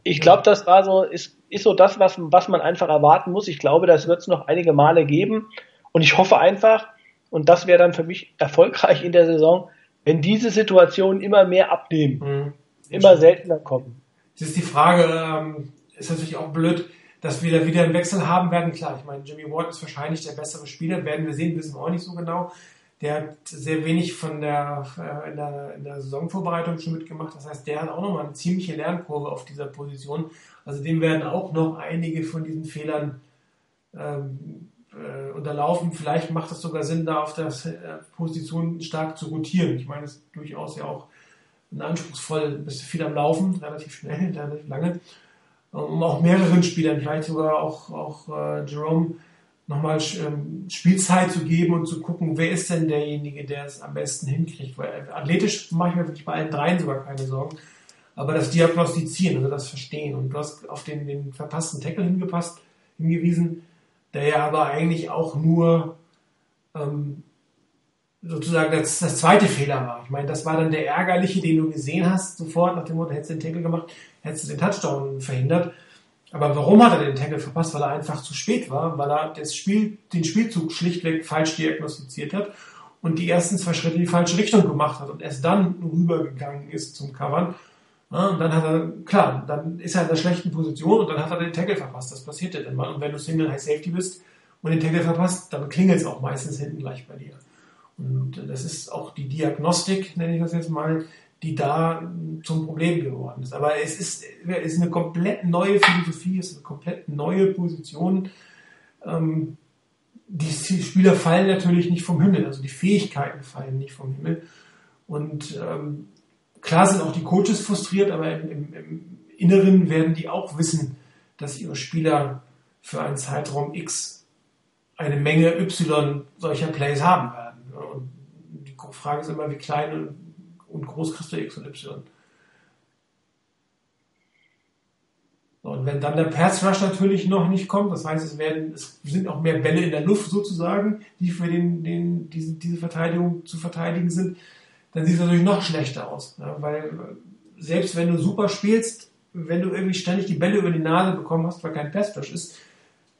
ich glaube, das war so, ist, ist so das, was, was man einfach erwarten muss. Ich glaube, das wird es noch einige Male geben. Und ich hoffe einfach, und das wäre dann für mich erfolgreich in der Saison, wenn diese Situationen immer mehr abnehmen, mhm. immer seltener kommen. Das ist die Frage, ähm, ist natürlich auch blöd, dass wir da wieder einen Wechsel haben werden. Klar, ich meine, Jimmy Ward ist wahrscheinlich der bessere Spieler, werden wir sehen, wissen wir auch nicht so genau. Der hat sehr wenig von der, äh, in der, in der Saisonvorbereitung schon mitgemacht. Das heißt, der hat auch nochmal eine ziemliche Lernkurve auf dieser Position. Also dem werden auch noch einige von diesen Fehlern ähm, äh, unterlaufen. Vielleicht macht es sogar Sinn, da auf der äh, Position stark zu rotieren. Ich meine, es ist durchaus ja auch ein anspruchsvoll, bist viel am Laufen, relativ schnell, [LAUGHS] relativ lange. Um auch mehreren Spielern, vielleicht sogar auch, auch äh, Jerome, nochmal ähm, Spielzeit zu geben und zu gucken, wer ist denn derjenige, der es am besten hinkriegt. Weil äh, athletisch mache ich mir wirklich bei allen dreien sogar keine Sorgen. Aber das Diagnostizieren, also das Verstehen. Und du hast auf den, den verpassten Tackle hingepasst, hingewiesen, der ja aber eigentlich auch nur ähm, sozusagen das, das zweite Fehler war. Ich meine, das war dann der ärgerliche, den du gesehen hast, sofort nach dem Motto, hättest du den Tackle gemacht, hättest du den Touchdown verhindert. Aber warum hat er den Tackle verpasst? Weil er einfach zu spät war, weil er das Spiel, den Spielzug schlichtweg falsch diagnostiziert hat und die ersten zwei Schritte in die falsche Richtung gemacht hat und erst dann rübergegangen ist zum Covern. Und dann hat er, klar, dann ist er in einer schlechten Position und dann hat er den Tackle verpasst. Das passiert ja dann mal. Und wenn du Single High Safety bist und den Tackle verpasst, dann klingelt es auch meistens hinten gleich bei dir. Und das ist auch die Diagnostik, nenne ich das jetzt mal, die da zum Problem geworden ist. Aber es ist, es ist eine komplett neue Philosophie, es ist eine komplett neue Position. Ähm, die Spieler fallen natürlich nicht vom Himmel, also die Fähigkeiten fallen nicht vom Himmel. Und ähm, klar sind auch die Coaches frustriert, aber im, im, Inneren werden die auch wissen, dass ihre Spieler für einen Zeitraum X eine Menge Y solcher Plays haben werden. Und die Frage ist immer, wie klein und groß kriegst du X und Y. Und wenn dann der Pass Rush natürlich noch nicht kommt, das heißt, es werden, es sind auch mehr Bälle in der Luft sozusagen, die für den, den, diese, diese Verteidigung zu verteidigen sind, dann sieht es natürlich noch schlechter aus. Ja, weil selbst wenn du super spielst, wenn du irgendwie ständig die Bälle über die Nase bekommen hast, weil kein Pass Rush ist,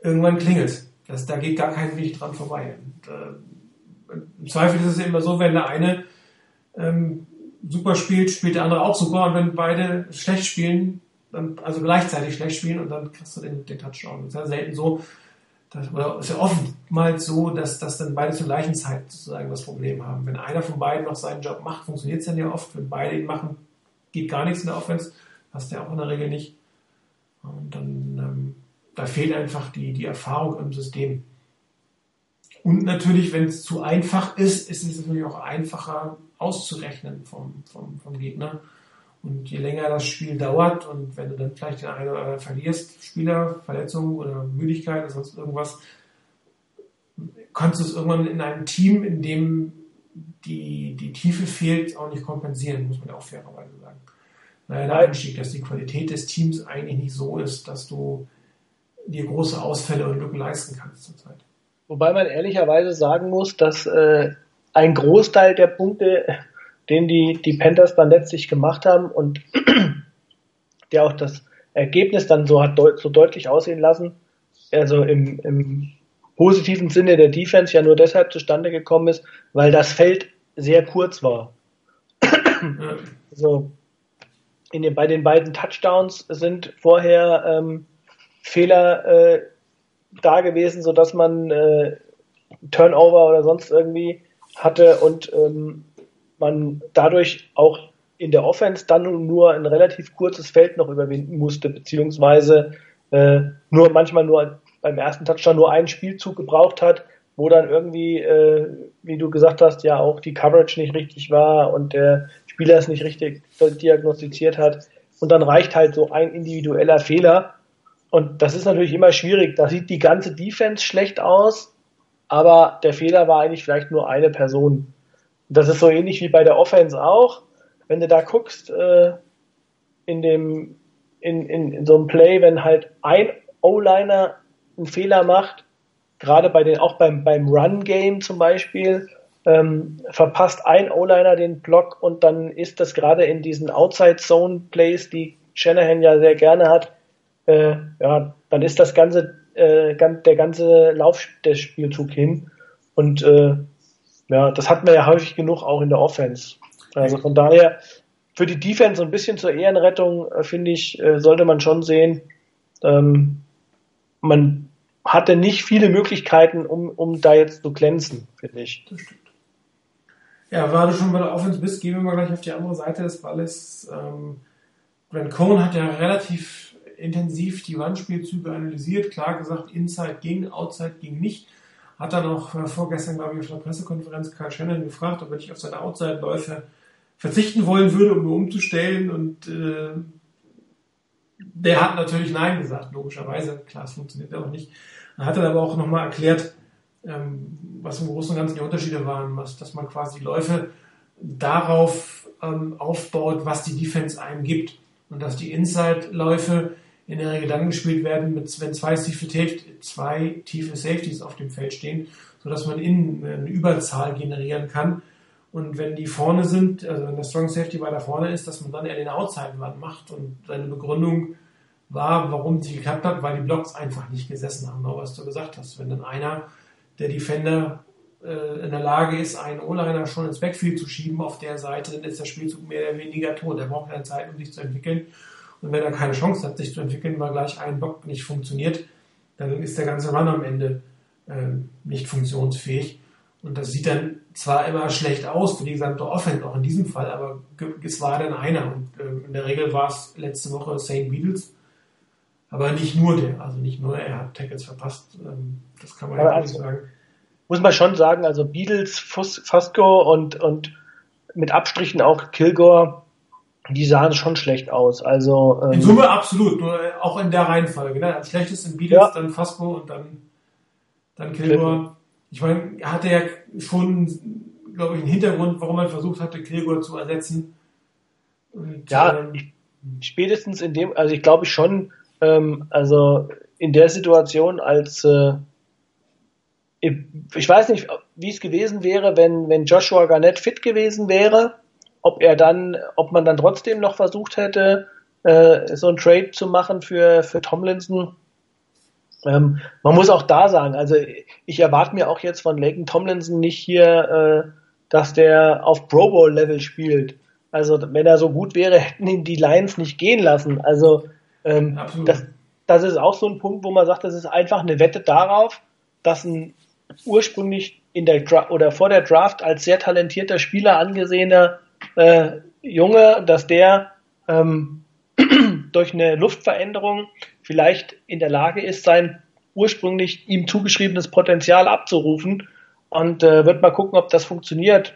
irgendwann klingelt das, Da geht gar kein Weg dran vorbei. Und, äh, Im Zweifel ist es immer so, wenn der eine ähm, super spielt, spielt der andere auch super und wenn beide schlecht spielen, dann, also gleichzeitig schlecht spielen und dann kriegst du den, den Touchdown. Das ist ja selten so, dass, oder ist ja oftmals so, dass, dass dann beide zur gleichen Zeit sozusagen das Problem haben. Wenn einer von beiden noch seinen Job macht, funktioniert es dann ja oft. Wenn beide ihn machen, geht gar nichts in der Offense. Hast du ja auch in der Regel nicht. Und dann, ähm, da fehlt einfach die, die Erfahrung im System. Und natürlich, wenn es zu einfach ist, ist es natürlich auch einfacher auszurechnen vom, vom, vom Gegner. Und je länger das Spiel dauert und wenn du dann vielleicht den einen oder anderen verlierst, Spieler, Verletzungen oder Müdigkeit oder sonst irgendwas, kannst du es irgendwann in einem Team, in dem die, die Tiefe fehlt, auch nicht kompensieren, muss man auch fairerweise sagen. Naja, der Einstieg, dass die Qualität des Teams eigentlich nicht so ist, dass du dir große Ausfälle und Lücken leisten kannst zurzeit. Wobei man ehrlicherweise sagen muss, dass äh, ein Großteil der Punkte den die, die Panthers dann letztlich gemacht haben und [CLEARS THROAT] der auch das Ergebnis dann so hat deut so deutlich aussehen lassen, also im, im positiven Sinne der Defense ja nur deshalb zustande gekommen ist, weil das Feld sehr kurz war. also in den, bei den beiden Touchdowns sind vorher ähm, Fehler äh, da gewesen, sodass man äh, Turnover oder sonst irgendwie hatte und ähm, man dadurch auch in der Offense dann nur ein relativ kurzes Feld noch überwinden musste, beziehungsweise äh, nur manchmal nur beim ersten Touchdown nur einen Spielzug gebraucht hat, wo dann irgendwie, äh, wie du gesagt hast, ja auch die Coverage nicht richtig war und der Spieler es nicht richtig diagnostiziert hat. Und dann reicht halt so ein individueller Fehler. Und das ist natürlich immer schwierig. Da sieht die ganze Defense schlecht aus, aber der Fehler war eigentlich vielleicht nur eine Person. Das ist so ähnlich wie bei der Offense auch. Wenn du da guckst, äh, in dem, in, in, in so einem Play, wenn halt ein O-Liner einen Fehler macht, gerade bei den, auch beim, beim Run-Game zum Beispiel, ähm, verpasst ein O-Liner den Block und dann ist das gerade in diesen Outside-Zone-Plays, die Shanahan ja sehr gerne hat, äh, ja, dann ist das ganze, äh, der ganze Lauf des Spielzug hin. Und äh, ja, das hatten wir ja häufig genug auch in der Offense. Also von daher, für die Defense so ein bisschen zur Ehrenrettung, äh, finde ich, äh, sollte man schon sehen, ähm, man hatte nicht viele Möglichkeiten, um, um da jetzt zu glänzen, finde ich. Das stimmt. Ja, weil du schon bei der Offense bist, gehen wir mal gleich auf die andere Seite des Balles. Ähm, Grant Cohn hat ja relativ intensiv die Wandspielzüge analysiert, klar gesagt, Inside ging, Outside ging nicht hat dann auch äh, vorgestern, glaube ich, auf der Pressekonferenz Karl Shannon gefragt, ob er nicht auf seine Outside-Läufe verzichten wollen würde, um nur umzustellen. Und äh, der hat natürlich Nein gesagt, logischerweise. Klar, es funktioniert auch nicht. Er hat dann aber auch nochmal erklärt, ähm, was im Großen und Ganzen die Unterschiede waren, was, dass man quasi die Läufe darauf ähm, aufbaut, was die Defense einem gibt. Und dass die Inside-Läufe in der Regel dann gespielt werden, wenn zwei tiefe, zwei tiefe Safeties auf dem Feld stehen, sodass man innen eine Überzahl generieren kann. Und wenn die vorne sind, also wenn der Strong Safety weiter vorne ist, dass man dann eher den Outside-Run macht. Und seine Begründung war, warum nicht geklappt hat, weil die Blocks einfach nicht gesessen haben, was du gesagt hast. Wenn dann einer, der Defender, äh, in der Lage ist, einen O-Liner schon ins Backfield zu schieben auf der Seite, dann ist der Spielzug mehr oder weniger tot. Er braucht keine Zeit, um sich zu entwickeln. Und wenn er keine Chance hat, sich zu entwickeln, weil gleich ein Block nicht funktioniert, dann ist der ganze Run am Ende äh, nicht funktionsfähig. Und das sieht dann zwar immer schlecht aus für die gesamte Offense, auch in diesem Fall, aber es war dann einer. Und äh, in der Regel war es letzte Woche St. Beatles, aber nicht nur der. Also nicht nur er hat Tackles verpasst. Ähm, das kann man ja also, nicht sagen. Muss man schon sagen, also Beatles, Fasco und, und mit Abstrichen auch Kilgore die sahen schon schlecht aus. Also ähm, in Summe absolut, nur auch in der Reihenfolge. Ne? Als schlechtes in Beatles, ja. dann Fasco und dann dann Kilgore. Ich meine, er hatte ja schon, glaube ich, einen Hintergrund, warum er versucht hatte, Kilgore zu ersetzen. Und, ja, ähm, spätestens in dem, also ich glaube schon, ähm, also in der Situation als äh, ich weiß nicht, wie es gewesen wäre, wenn, wenn Joshua Garnett fit gewesen wäre, ob er dann, ob man dann trotzdem noch versucht hätte, äh, so ein Trade zu machen für, für Tomlinson. Ähm, man muss auch da sagen, also ich erwarte mir auch jetzt von Laken Tomlinson nicht hier, äh, dass der auf Pro Bowl Level spielt. Also wenn er so gut wäre, hätten ihn die Lions nicht gehen lassen. Also ähm, das, das ist auch so ein Punkt, wo man sagt, das ist einfach eine Wette darauf, dass ein ursprünglich in der Dra oder vor der Draft als sehr talentierter Spieler angesehener äh, Junge, dass der ähm, [CLEARS THROAT] durch eine Luftveränderung vielleicht in der Lage ist, sein ursprünglich ihm zugeschriebenes Potenzial abzurufen und äh, wird mal gucken, ob das funktioniert.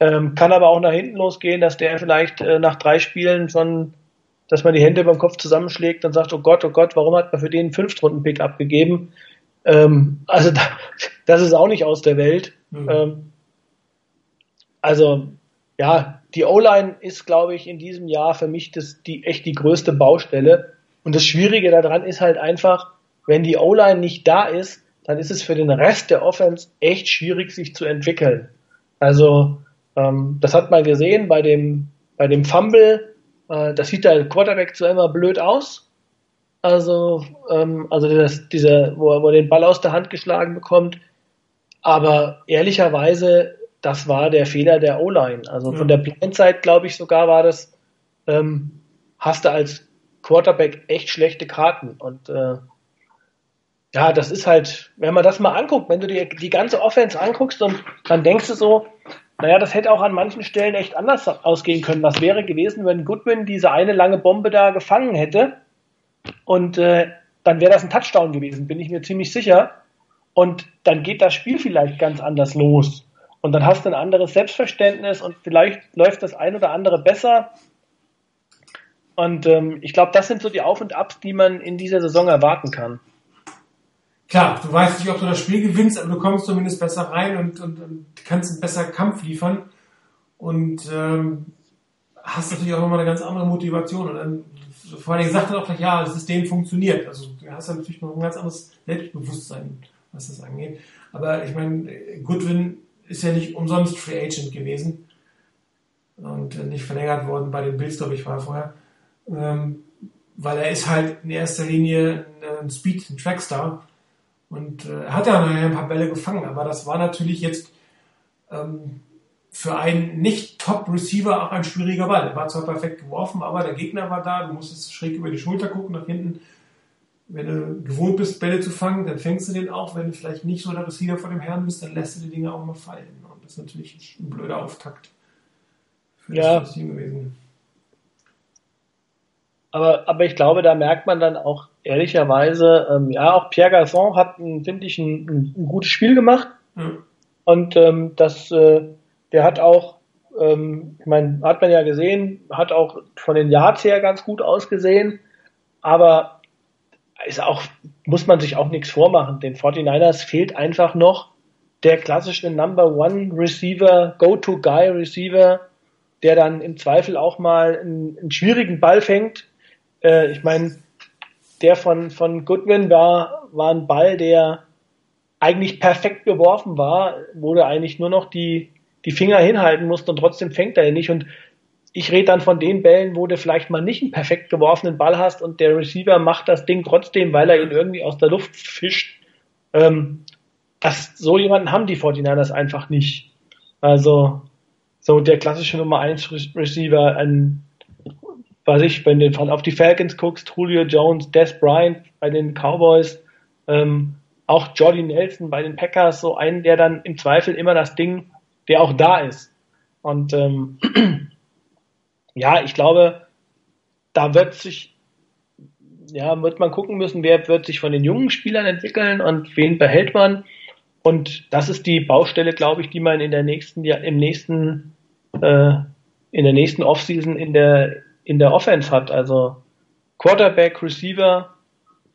Ähm, kann aber auch nach hinten losgehen, dass der vielleicht äh, nach drei Spielen schon, dass man die Hände beim Kopf zusammenschlägt und sagt, oh Gott, oh Gott, warum hat man für den einen Fünftrunden-Pick abgegeben? Ähm, also da, [LAUGHS] das ist auch nicht aus der Welt. Mhm. Ähm, also ja, die O-Line ist, glaube ich, in diesem Jahr für mich das, die echt die größte Baustelle. Und das Schwierige daran ist halt einfach, wenn die O-Line nicht da ist, dann ist es für den Rest der Offense echt schwierig, sich zu entwickeln. Also ähm, das hat man gesehen bei dem bei dem Fumble. Äh, das sieht der Quarterback zwar immer blöd aus, also, ähm, also das, dieser, wo er, wo er den Ball aus der Hand geschlagen bekommt. Aber ehrlicherweise, das war der Fehler der O-Line. Also von der Blindzeit, glaube ich, sogar war das, ähm, hast du als Quarterback echt schlechte Karten. Und äh, ja, das ist halt, wenn man das mal anguckt, wenn du dir die ganze Offense anguckst und dann denkst du so, naja, das hätte auch an manchen Stellen echt anders ausgehen können. Was wäre gewesen, wenn Goodwin diese eine lange Bombe da gefangen hätte? Und äh, dann wäre das ein Touchdown gewesen, bin ich mir ziemlich sicher. Und dann geht das Spiel vielleicht ganz anders los. Und dann hast du ein anderes Selbstverständnis und vielleicht läuft das ein oder andere besser. Und ähm, ich glaube, das sind so die Auf und Abs, die man in dieser Saison erwarten kann. Klar, du weißt nicht, ob du das Spiel gewinnst, aber du kommst zumindest besser rein und, und, und kannst einen besseren Kampf liefern. Und ähm, hast natürlich auch nochmal eine ganz andere Motivation. Und dann vor allem sagt er auch gleich, ja, das System funktioniert. Also du hast ja natürlich noch ein ganz anderes Selbstbewusstsein, was das angeht. Aber ich meine, Goodwin ist ja nicht umsonst Free Agent gewesen und nicht verlängert worden bei den Bills, glaube ich, war er vorher. Ähm, weil er ist halt in erster Linie ein Speed, ein Trackstar. Und äh, hat ja nachher ein paar Bälle gefangen, aber das war natürlich jetzt ähm, für einen Nicht-Top-Receiver auch ein schwieriger Ball. Er war zwar perfekt geworfen, aber der Gegner war da, du musstest schräg über die Schulter gucken, nach hinten. Wenn du gewohnt bist, Bälle zu fangen, dann fängst du den auch. Wenn du vielleicht nicht so der Receiver von dem Herrn bist, dann lässt du die Dinge auch mal fallen. Und das ist natürlich ein blöder Auftakt für ja. das Team gewesen. Aber, aber ich glaube, da merkt man dann auch ehrlicherweise, ähm, ja, auch Pierre Garçon hat, finde ich, ein, ein, ein, gutes Spiel gemacht. Mhm. Und ähm, das äh, der hat auch, ähm, ich meine, hat man ja gesehen, hat auch von den Yards her ganz gut ausgesehen, aber ist auch, muss man sich auch nichts vormachen. Den 49ers fehlt einfach noch der klassische Number One Receiver, Go-To-Guy Receiver, der dann im Zweifel auch mal einen, einen schwierigen Ball fängt. Äh, ich meine, der von, von Goodwin war, war ein Ball, der eigentlich perfekt geworfen war, wurde eigentlich nur noch die, die Finger hinhalten musst und trotzdem fängt er ihn nicht. Und ich rede dann von den Bällen, wo du vielleicht mal nicht einen perfekt geworfenen Ball hast und der Receiver macht das Ding trotzdem, weil er ihn irgendwie aus der Luft fischt. Ähm, das, so jemanden haben die 49ers einfach nicht. Also, so der klassische Nummer 1 Receiver, ein, was ich, wenn du auf die Falcons guckst, Julio Jones, Des Bryant bei den Cowboys, ähm, auch Jordy Nelson bei den Packers, so einen, der dann im Zweifel immer das Ding der auch da ist. Und ähm, [CLEARS THROAT] ja, ich glaube, da wird sich, ja, wird man gucken müssen, wer wird sich von den jungen Spielern entwickeln und wen behält man. Und das ist die Baustelle, glaube ich, die man in der nächsten, im nächsten, äh, in der nächsten Offseason in der, in der Offense hat. Also Quarterback, Receiver,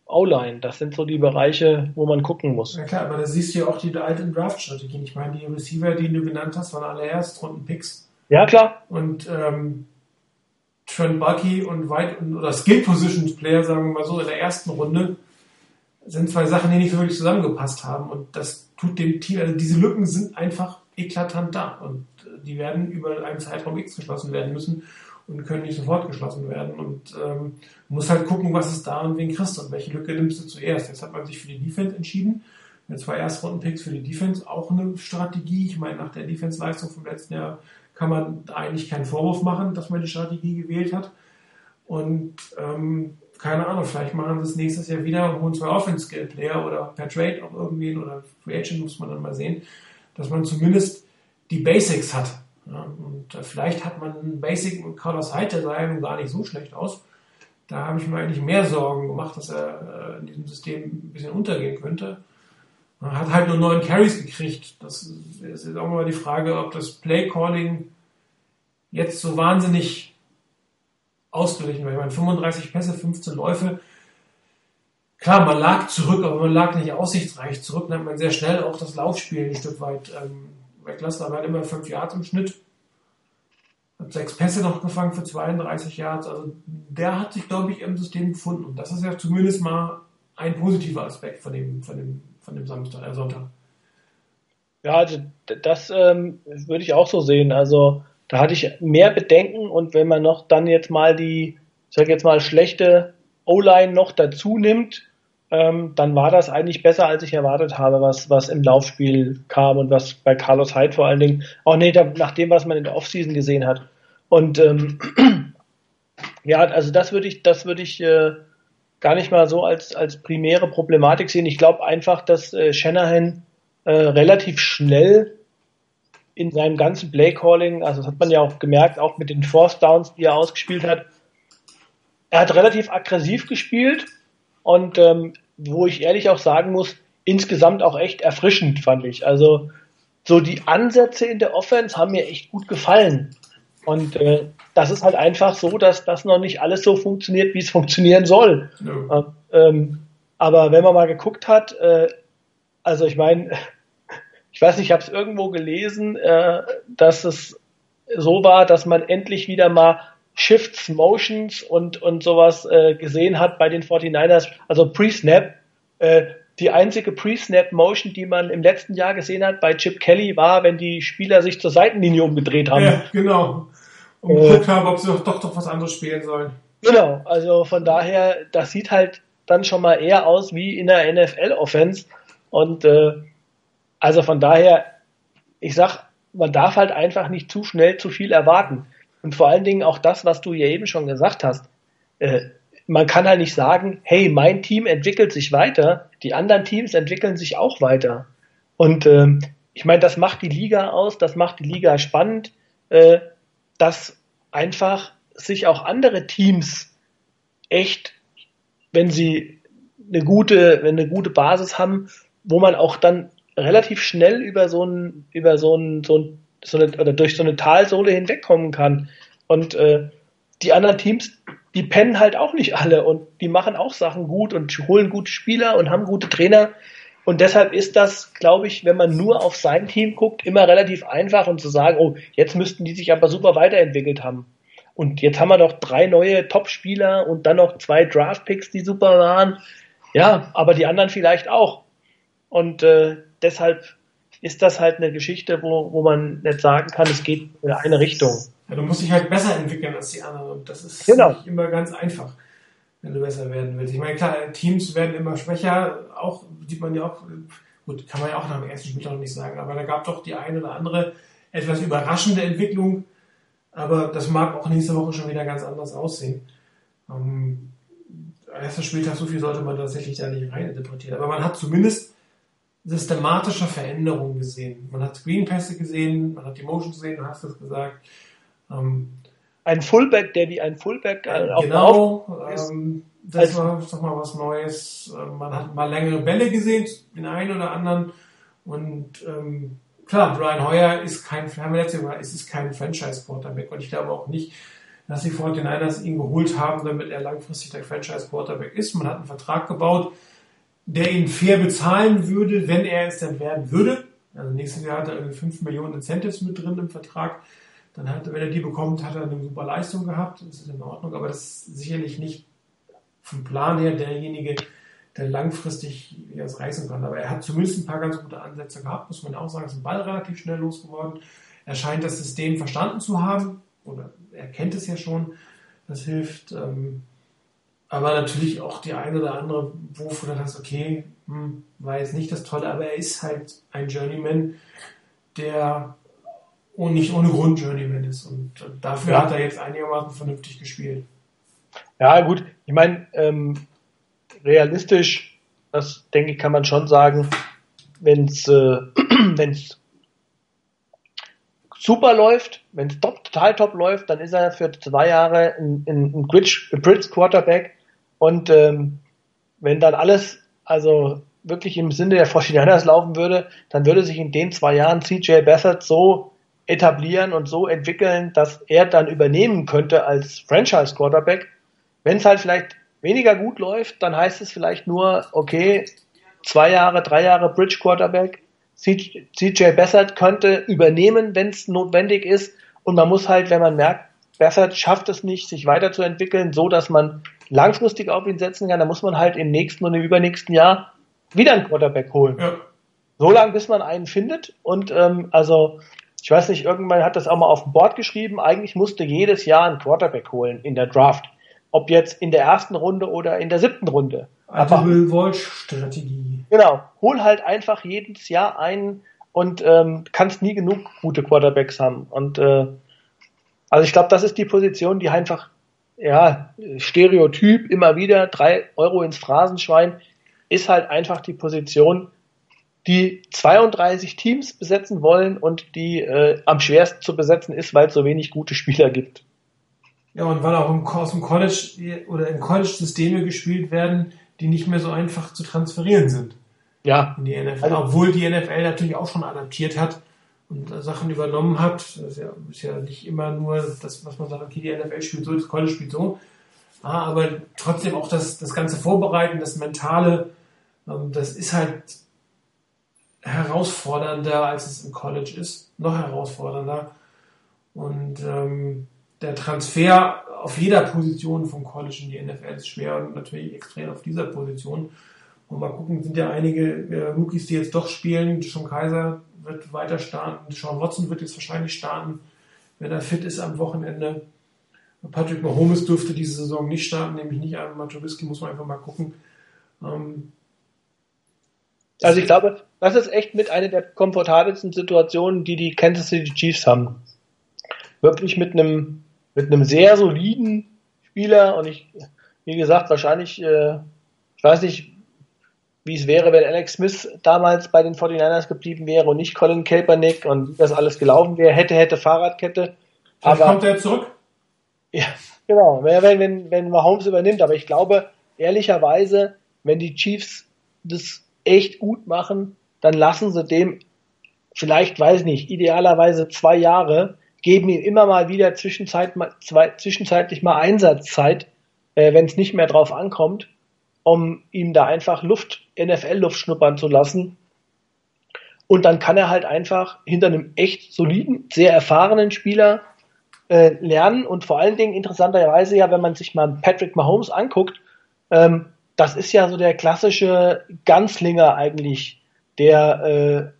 O-Line. Das sind so die Bereiche, wo man gucken muss. Ja klar, aber da siehst du ja auch die alten Draft-Strategien. Ich meine, die Receiver, die du genannt hast, waren alle Erstrunden-Picks. Ja, klar. Und ähm, Trent Bucky und White oder Skill Positions Player, sagen wir mal so, in der ersten Runde sind zwei Sachen, die nicht so wirklich zusammengepasst haben. Und das tut dem Team, also diese Lücken sind einfach eklatant da. Und die werden über einen Zeitraum X geschlossen werden müssen und können nicht sofort geschlossen werden. Und ähm, muss halt gucken, was ist da und wen kriegst du und welche Lücke nimmst du zuerst. Jetzt hat man sich für die Defense entschieden. Mit zwei Erstrunden-Picks für die Defense auch eine Strategie. Ich meine, nach der Defense-Leistung vom letzten Jahr kann man eigentlich keinen Vorwurf machen, dass man die Strategie gewählt hat. Und ähm, keine Ahnung, vielleicht machen sie es nächstes Jahr wieder und holen zwei Offense-Skill-Player oder per Trade auch irgendwen oder Free Agent muss man dann mal sehen, dass man zumindest die Basics hat. Ja, und äh, vielleicht hat man einen Basic mit Carlos Hyde, der sah ja gar nicht so schlecht aus. Da habe ich mir eigentlich mehr Sorgen gemacht, dass er äh, in diesem System ein bisschen untergehen könnte. Man hat halt nur neun Carries gekriegt. Das ist jetzt auch mal die Frage, ob das Play Calling jetzt so wahnsinnig ausgeglichen war. Ich meine, 35 Pässe, 15 Läufe. Klar, man lag zurück, aber man lag nicht aussichtsreich zurück. Dann hat man sehr schnell auch das Laufspiel ein Stück weit ähm, weglassen. Aber hat immer fünf Yards im Schnitt. Hat sechs Pässe noch gefangen für 32 Yards. Also der hat sich, glaube ich, im System gefunden. Und das ist ja zumindest mal ein positiver Aspekt von dem, von dem von dem Samstag, äh, Sonntag. Ja, also das ähm, würde ich auch so sehen. Also da hatte ich mehr Bedenken und wenn man noch dann jetzt mal die, ich sag jetzt mal, schlechte O-Line noch dazu nimmt, ähm, dann war das eigentlich besser, als ich erwartet habe, was, was im Laufspiel kam und was bei Carlos Hyde vor allen Dingen, auch nicht nach dem, was man in der Offseason gesehen hat. Und ähm, [CLEARS THROAT] ja, also das würde ich, das würde ich äh, gar nicht mal so als, als primäre Problematik sehen. Ich glaube einfach, dass äh, Shanahan äh, relativ schnell in seinem ganzen Play-Calling, also das hat man ja auch gemerkt, auch mit den Force Downs, die er ausgespielt hat, er hat relativ aggressiv gespielt und ähm, wo ich ehrlich auch sagen muss, insgesamt auch echt erfrischend, fand ich. Also so die Ansätze in der Offense haben mir echt gut gefallen. Und äh, das ist halt einfach so, dass das noch nicht alles so funktioniert, wie es [LAUGHS] funktionieren soll. Ja. Ähm, aber wenn man mal geguckt hat, äh, also ich meine, [LAUGHS] ich weiß nicht, ich habe es irgendwo gelesen, äh, dass es so war, dass man endlich wieder mal Shifts, Motions und, und sowas äh, gesehen hat bei den 49ers, also Pre-Snap. Äh, die einzige Pre-Snap-Motion, die man im letzten Jahr gesehen hat bei Chip Kelly, war, wenn die Spieler sich zur Seitenlinie umgedreht haben. Ja, genau und geguckt haben, ob sie doch, doch, doch was anderes spielen sollen. Genau, also von daher, das sieht halt dann schon mal eher aus wie in der NFL-Offense. Und äh, also von daher, ich sag, man darf halt einfach nicht zu schnell zu viel erwarten. Und vor allen Dingen auch das, was du ja eben schon gesagt hast. Äh, man kann halt nicht sagen, hey, mein Team entwickelt sich weiter, die anderen Teams entwickeln sich auch weiter. Und ähm, ich meine, das macht die Liga aus, das macht die Liga spannend. Äh, dass einfach sich auch andere Teams echt, wenn sie eine gute, wenn eine gute Basis haben, wo man auch dann relativ schnell über so ein, über so ein, so ein, so eine, oder durch so eine Talsohle hinwegkommen kann. Und äh, die anderen Teams, die pennen halt auch nicht alle und die machen auch Sachen gut und holen gute Spieler und haben gute Trainer. Und deshalb ist das, glaube ich, wenn man nur auf sein Team guckt, immer relativ einfach und zu sagen, oh, jetzt müssten die sich aber super weiterentwickelt haben. Und jetzt haben wir noch drei neue Top-Spieler und dann noch zwei Draft-Picks, die super waren. Ja, aber die anderen vielleicht auch. Und äh, deshalb ist das halt eine Geschichte, wo, wo man nicht sagen kann, es geht in eine Richtung. Ja, du musst dich halt besser entwickeln als die anderen und das ist genau. nicht immer ganz einfach wenn du besser werden willst. Ich meine, klar, Teams werden immer schwächer, auch sieht man ja auch, gut, kann man ja auch nach dem ersten Spiel noch nicht sagen, aber da gab doch die eine oder andere etwas überraschende Entwicklung, aber das mag auch nächste Woche schon wieder ganz anders aussehen. Ähm, erster Spieltag, so viel sollte man tatsächlich da nicht rein interpretieren, aber man hat zumindest systematische Veränderungen gesehen. Man hat Screenpässe gesehen, man hat die Motion gesehen, du hast es gesagt. Ähm, ein Fullback, der wie ein Fullback äh, auf Genau, ähm, das war doch mal was Neues. Ähm, man hat mal längere Bälle gesehen, den einen oder anderen. Und ähm, klar, Brian Hoyer ist kein, haben wir letztes Mal, es ist kein Franchise-Quarterback. Und ich glaube auch nicht, dass die 49ers ihn geholt haben, damit er langfristig der Franchise-Quarterback ist. Man hat einen Vertrag gebaut, der ihn fair bezahlen würde, wenn er es dann werden würde. Also nächstes Jahr hat er irgendwie 5 Millionen Incentives mit drin im Vertrag dann hat, wenn er die bekommt, hat er eine super Leistung gehabt, das ist in Ordnung, aber das ist sicherlich nicht vom Plan her derjenige, der langfristig das reißen kann. Aber er hat zumindest ein paar ganz gute Ansätze gehabt, muss man auch sagen, ist ein Ball relativ schnell losgeworden. Er scheint das System verstanden zu haben, oder er kennt es ja schon, das hilft. Ähm, aber natürlich auch die eine oder andere, wo du dann okay, hm, war jetzt nicht das Tolle, aber er ist halt ein Journeyman, der und nicht ohne Grund Journeyman ist. Und dafür ja. hat er jetzt einigermaßen vernünftig gespielt. Ja, gut. Ich meine, ähm, realistisch, das denke ich, kann man schon sagen, wenn es äh, [CLEARS THROAT] wenn's super läuft, wenn es top, total top läuft, dann ist er für zwei Jahre ein, ein, ein Bridge, ein Bridge Quarterback und ähm, wenn dann alles also wirklich im Sinne der 49ers laufen würde, dann würde sich in den zwei Jahren CJ Beathard so etablieren und so entwickeln, dass er dann übernehmen könnte als Franchise Quarterback. Wenn es halt vielleicht weniger gut läuft, dann heißt es vielleicht nur, okay, zwei Jahre, drei Jahre Bridge Quarterback. CJ Beathard könnte übernehmen, wenn es notwendig ist. Und man muss halt, wenn man merkt, Beathard schafft es nicht, sich weiterzuentwickeln, so dass man langfristig auf ihn setzen kann, dann muss man halt im nächsten und im übernächsten Jahr wieder einen Quarterback holen. Ja. So lange, bis man einen findet. Und ähm, also, ich weiß nicht, irgendwann hat das auch mal auf dem Board geschrieben, eigentlich musste jedes Jahr einen Quarterback holen in der Draft. Ob jetzt in der ersten Runde oder in der siebten Runde. Aber Will Walsh-Strategie. Genau. Hol halt einfach jedes Jahr einen und ähm, kannst nie genug gute Quarterbacks haben. Und äh, also ich glaube, das ist die Position, die einfach, ja, Stereotyp immer wieder, drei Euro ins Phrasenschwein, ist halt einfach die Position, die 32 Teams besetzen wollen und die äh, am schwersten zu besetzen ist, weil es so wenig gute Spieler gibt. Ja, und weil auch im, aus dem College oder im College Systeme gespielt werden, die nicht mehr so einfach zu transferieren sind. Ja. In die NFL. Also, Obwohl die NFL natürlich auch schon adaptiert hat und Sachen übernommen hat. Das ist ja, ist ja nicht immer nur das, was man sagt, okay, die NFL spielt so, das College spielt so. Ah, aber trotzdem auch das, das ganze Vorbereiten, das Mentale, ähm, das ist halt herausfordernder, als es im College ist. Noch herausfordernder. Und ähm, der Transfer auf jeder Position vom College in die NFL ist schwer und natürlich extrem auf dieser Position. Und mal gucken, sind ja einige äh, Rookies, die jetzt doch spielen. Sean Kaiser wird weiter starten. Sean Watson wird jetzt wahrscheinlich starten, wenn er fit ist am Wochenende. Patrick Mahomes dürfte diese Saison nicht starten, nämlich nicht einmal Trubisky, muss man einfach mal gucken. Ähm, also ich glaube, das ist echt mit einer der komfortabelsten Situationen, die die Kansas City Chiefs haben. Wirklich mit einem mit einem sehr soliden Spieler und ich, wie gesagt, wahrscheinlich, äh, ich weiß nicht, wie es wäre, wenn Alex Smith damals bei den 49ers geblieben wäre und nicht Colin Kaepernick und das alles gelaufen wäre, hätte, hätte Fahrradkette. Aber kommt er zurück? [LAUGHS] Ja, genau, wenn, wenn, wenn Mahomes übernimmt, aber ich glaube, ehrlicherweise, wenn die Chiefs das echt gut machen, dann lassen sie dem vielleicht, weiß ich nicht, idealerweise zwei Jahre, geben ihm immer mal wieder zwischenzeit, zwei, zwischenzeitlich mal Einsatzzeit, äh, wenn es nicht mehr drauf ankommt, um ihm da einfach Luft, NFL-Luft schnuppern zu lassen. Und dann kann er halt einfach hinter einem echt soliden, sehr erfahrenen Spieler äh, lernen und vor allen Dingen interessanterweise ja, wenn man sich mal Patrick Mahomes anguckt, ähm, das ist ja so der klassische Ganzlinger eigentlich, der äh,